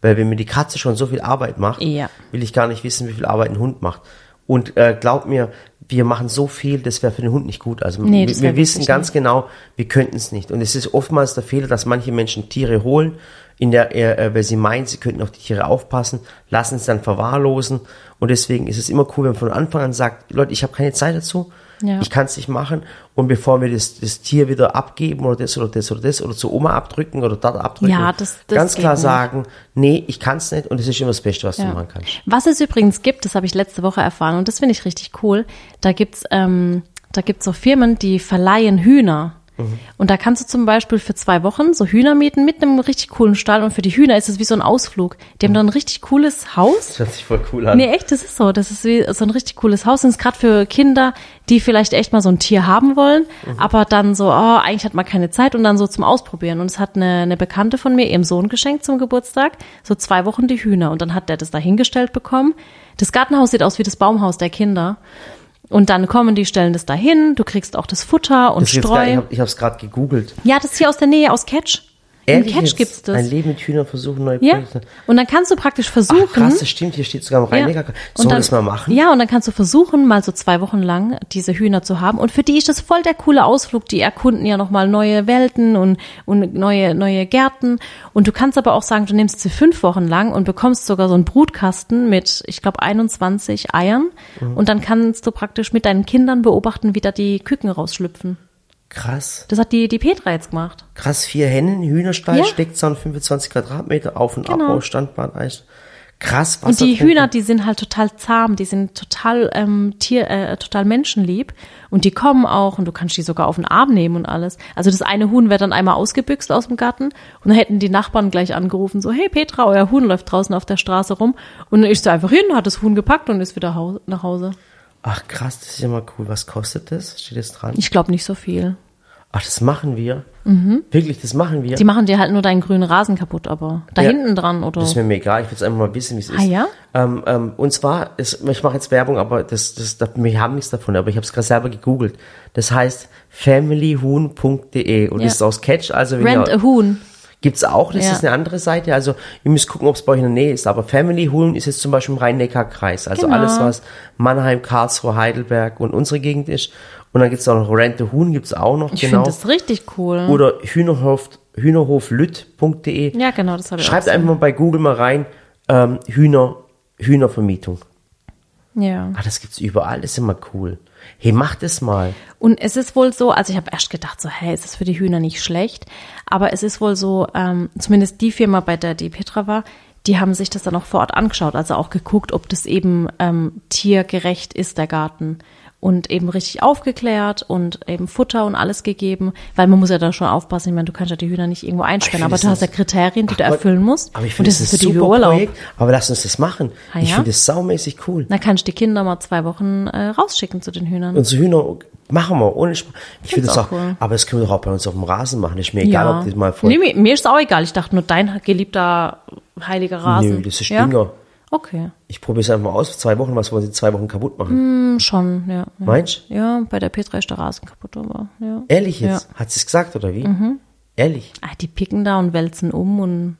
Weil wenn mir die Katze schon so viel Arbeit macht, Ja. will ich gar nicht wissen, wie viel Arbeit ein Hund macht. Und äh, glaub mir, wir machen so viel, das wäre für den Hund nicht gut. Also Nee, wir, wir wissen ganz nicht. genau, wir könnten es nicht. Und es ist oftmals der Fehler, dass manche Menschen Tiere holen, in der, äh, weil sie meinen, sie könnten auf die Tiere aufpassen, lassen es dann verwahrlosen. Und deswegen ist es immer cool, wenn man von Anfang an sagt, Leute, ich habe keine Zeit dazu, Ja. ich kann es nicht machen. Und bevor wir das, das Tier wieder abgeben oder das oder das oder das oder zur Oma abdrücken oder dort abdrücken, Ja, das- das ganz klar nicht. sagen, nee, ich kann es nicht und das ist immer das Beste, was du Ja. machen kannst. Was es übrigens gibt, das habe ich letzte Woche erfahren und das finde ich richtig cool. Da gibt's ähm, da gibt's so Firmen, die verleihen Hühner Und da kannst du zum Beispiel für zwei Wochen so Hühner mieten mit einem richtig coolen Stall. Und für die Hühner ist es wie so ein Ausflug. Die haben dann ein richtig cooles Haus. Das hört sich voll cool an. Nee, echt, das ist so. Das ist wie so ein richtig cooles Haus. Und es ist gerade für Kinder, die vielleicht echt mal so ein Tier haben wollen, aber dann so, oh, eigentlich hat man keine Zeit und dann so zum Ausprobieren. Und es hat eine, eine Bekannte von mir ihrem Sohn geschenkt zum Geburtstag, so zwei Wochen die Hühner. Und dann hat der das da hingestellt bekommen. Das Gartenhaus sieht aus wie das Baumhaus der Kinder. Und dann kommen die, stellen das dahin, du kriegst auch das Futter und Das jetzt gar, ich Streu. habe hab's gerade gegoogelt. Ja, das ist hier aus der Nähe, aus Catch. Ehrlich Catch jetzt? gibt's das. Ein Leben mit Hühnern versuchen, neue Ja. Projekte. Und dann kannst du praktisch versuchen. Ach, krass, das stimmt, hier steht sogar im Ja. Rhein-Neckar. Und Sollen wir dann- das mal machen? Ja, und dann kannst du versuchen, mal so zwei Wochen lang diese Hühner zu haben. Und für die ist das voll der coole Ausflug. Die erkunden ja nochmal neue Welten und, und neue, neue Gärten. Und du kannst aber auch sagen, du nimmst sie fünf Wochen lang und bekommst sogar so einen Brutkasten mit, ich glaube, 21 Eiern. Mhm. Und dann kannst du praktisch mit deinen Kindern beobachten, wie da die Küken rausschlüpfen. Krass. Das hat die, die Petra jetzt gemacht. Krass, vier Hennen, Hühnerstall, Ja. Steckzaun, 25 Quadratmeter, Auf- und Genau. Abbau, Standbahn, Eis. Krass, Und die. Hühner, die sind halt total zahm, die sind total ähm, Tier, äh, total menschenlieb und die kommen auch und du kannst die sogar auf den Arm nehmen und alles. Also das eine Huhn wird dann einmal ausgebüxt aus dem Garten und dann hätten die Nachbarn gleich angerufen so, hey Petra, euer Huhn läuft draußen auf der Straße rum und dann ist sie einfach hin, hat das Huhn gepackt und ist wieder hau nach Hause. Ach krass, das ist ja mal cool. Was kostet das? Steht das dran? Ich glaube nicht so viel. Ach, das machen wir. Wirklich, das machen wir. Mhm. Die machen dir halt nur deinen grünen Rasen kaputt, aber da Ja. hinten dran oder Das ist mir egal. Ich will jetzt einfach mal wissen, wie es ist. Ah, ja? Ähm, ähm, und zwar, ist, ich mache jetzt Werbung, aber das, das, das, wir haben nichts davon. Aber ich habe es gerade selber gegoogelt. Das heißt familyhuhn.de und Ja. ist aus Catch. Also wenn Rent ihr, a Huhn. Gibt's auch, das Ja. ist eine andere Seite. Also ihr müsst gucken, ob es bei euch in der Nähe ist. Aber Family Huhn ist jetzt zum Beispiel im Rhein-Neckar-Kreis. Also Genau. alles, was Mannheim, Karlsruhe, Heidelberg und unsere Gegend ist. Und dann gibt's auch noch Rent a Huhn, gibt's auch noch. Ich genau. finde das richtig cool. Oder Hühnerhof, hühnerhoflütt.de. ja, genau, das habe ich Schreibt auch einfach mal bei Google mal rein, ähm, Hühner, Hühnervermietung. Ja. Ah, das gibt's überall, das ist immer cool. Hey, macht es mal. Und es ist wohl so, also ich habe erst gedacht, so, hey, ist das für die Hühner nicht schlecht? Aber es ist wohl so, ähm, zumindest die Firma, bei der die Petra war, die haben sich das dann auch vor Ort angeschaut, also auch geguckt, ob das eben ähm, tiergerecht ist, der Garten. Und eben richtig aufgeklärt und eben Futter und alles gegeben, weil man muss ja da schon aufpassen. Ich meine, du kannst ja die Hühner nicht irgendwo einsperren, aber du hast ja Kriterien, die Ach du Gott, erfüllen musst. Aber ich und finde, das das ist für ein die Urlaub. Projekt. Aber lass uns das machen. Ich ja? finde das saumäßig cool. Dann kannst du die Kinder mal zwei Wochen äh, rausschicken zu den Hühnern. Unsere Hühner machen wir ohne Spaß. Ich finde das auch cool. aber das können wir doch auch bei uns auf dem Rasen machen. Ist mir egal, ob das mal voll. nee, mir, mir ist auch egal. Ich dachte nur, dein geliebter heiliger Rasen. Nö, das ist ja? Okay. Ich probiere es einfach mal aus zwei Wochen. Was wollen sie zwei Wochen kaputt machen? Hm, schon, ja. Meinst du? Ja, bei der Petra ist der Rasen kaputt, aber ja. Ehrlich jetzt? Ja. Mhm. Hat sie es gesagt oder wie? Ehrlich? Ah, die picken da und wälzen um und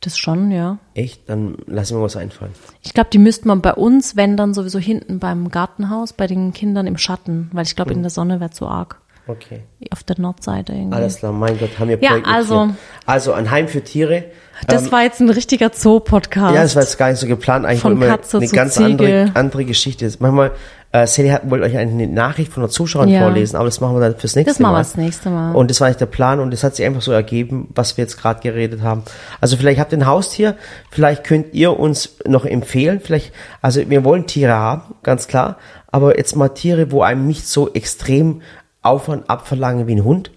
das schon, ja. Echt? Dann lass mir was einfallen. Ich glaube, die müsste man bei uns, wenn dann sowieso hinten beim Gartenhaus, bei den Kindern im Schatten, weil ich glaube, in der Sonne wäre zu arg. Okay. Auf der Nordseite irgendwie. Alles klar, mein Gott, haben wir Ja, also-. Also ein Heim für Tiere. das war jetzt ein richtiger Zoo-Podcast. Ja, das war jetzt gar nicht so geplant. Eigentlich Von man Katze eine ganz Ziege. andere, andere Geschichte. Manchmal, äh, Sally hat, wollte euch eine Nachricht von der Zuschauerin Ja. vorlesen, aber das machen wir dann fürs nächste Das machen Mal. wir das nächste Mal. Und das war nicht der Plan und das hat sich einfach so ergeben, was wir jetzt gerade geredet haben. Also vielleicht habt ihr ein Haustier, vielleicht könnt ihr uns noch empfehlen, vielleicht, also wir wollen Tiere haben, ganz klar, aber jetzt mal Tiere, wo einem nicht so extrem Aufwand abverlangen wie ein Hund.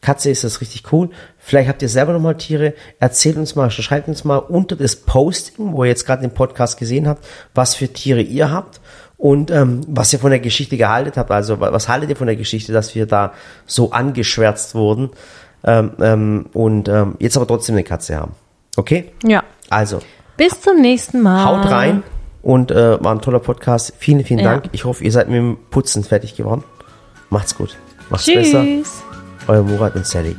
Katze ist das richtig cool. Vielleicht habt ihr selber noch mal Tiere. Erzählt uns mal, schreibt uns mal unter das Posting, wo ihr jetzt gerade den Podcast gesehen habt, was für Tiere ihr habt und ähm, was ihr von der Geschichte gehalten habt. Also wa- was haltet ihr von der Geschichte, dass wir da so angeschwärzt wurden ähm, ähm, und ähm, jetzt aber trotzdem eine Katze haben. Okay? ja. Also Bis zum nächsten Mal. haut rein und äh, war ein toller Podcast. Vielen, vielen Ja. Dank. Ich hoffe, ihr seid mit dem Putzen fertig geworden. Macht's gut. Macht's Tschüss. besser. Euer Murat und Sally.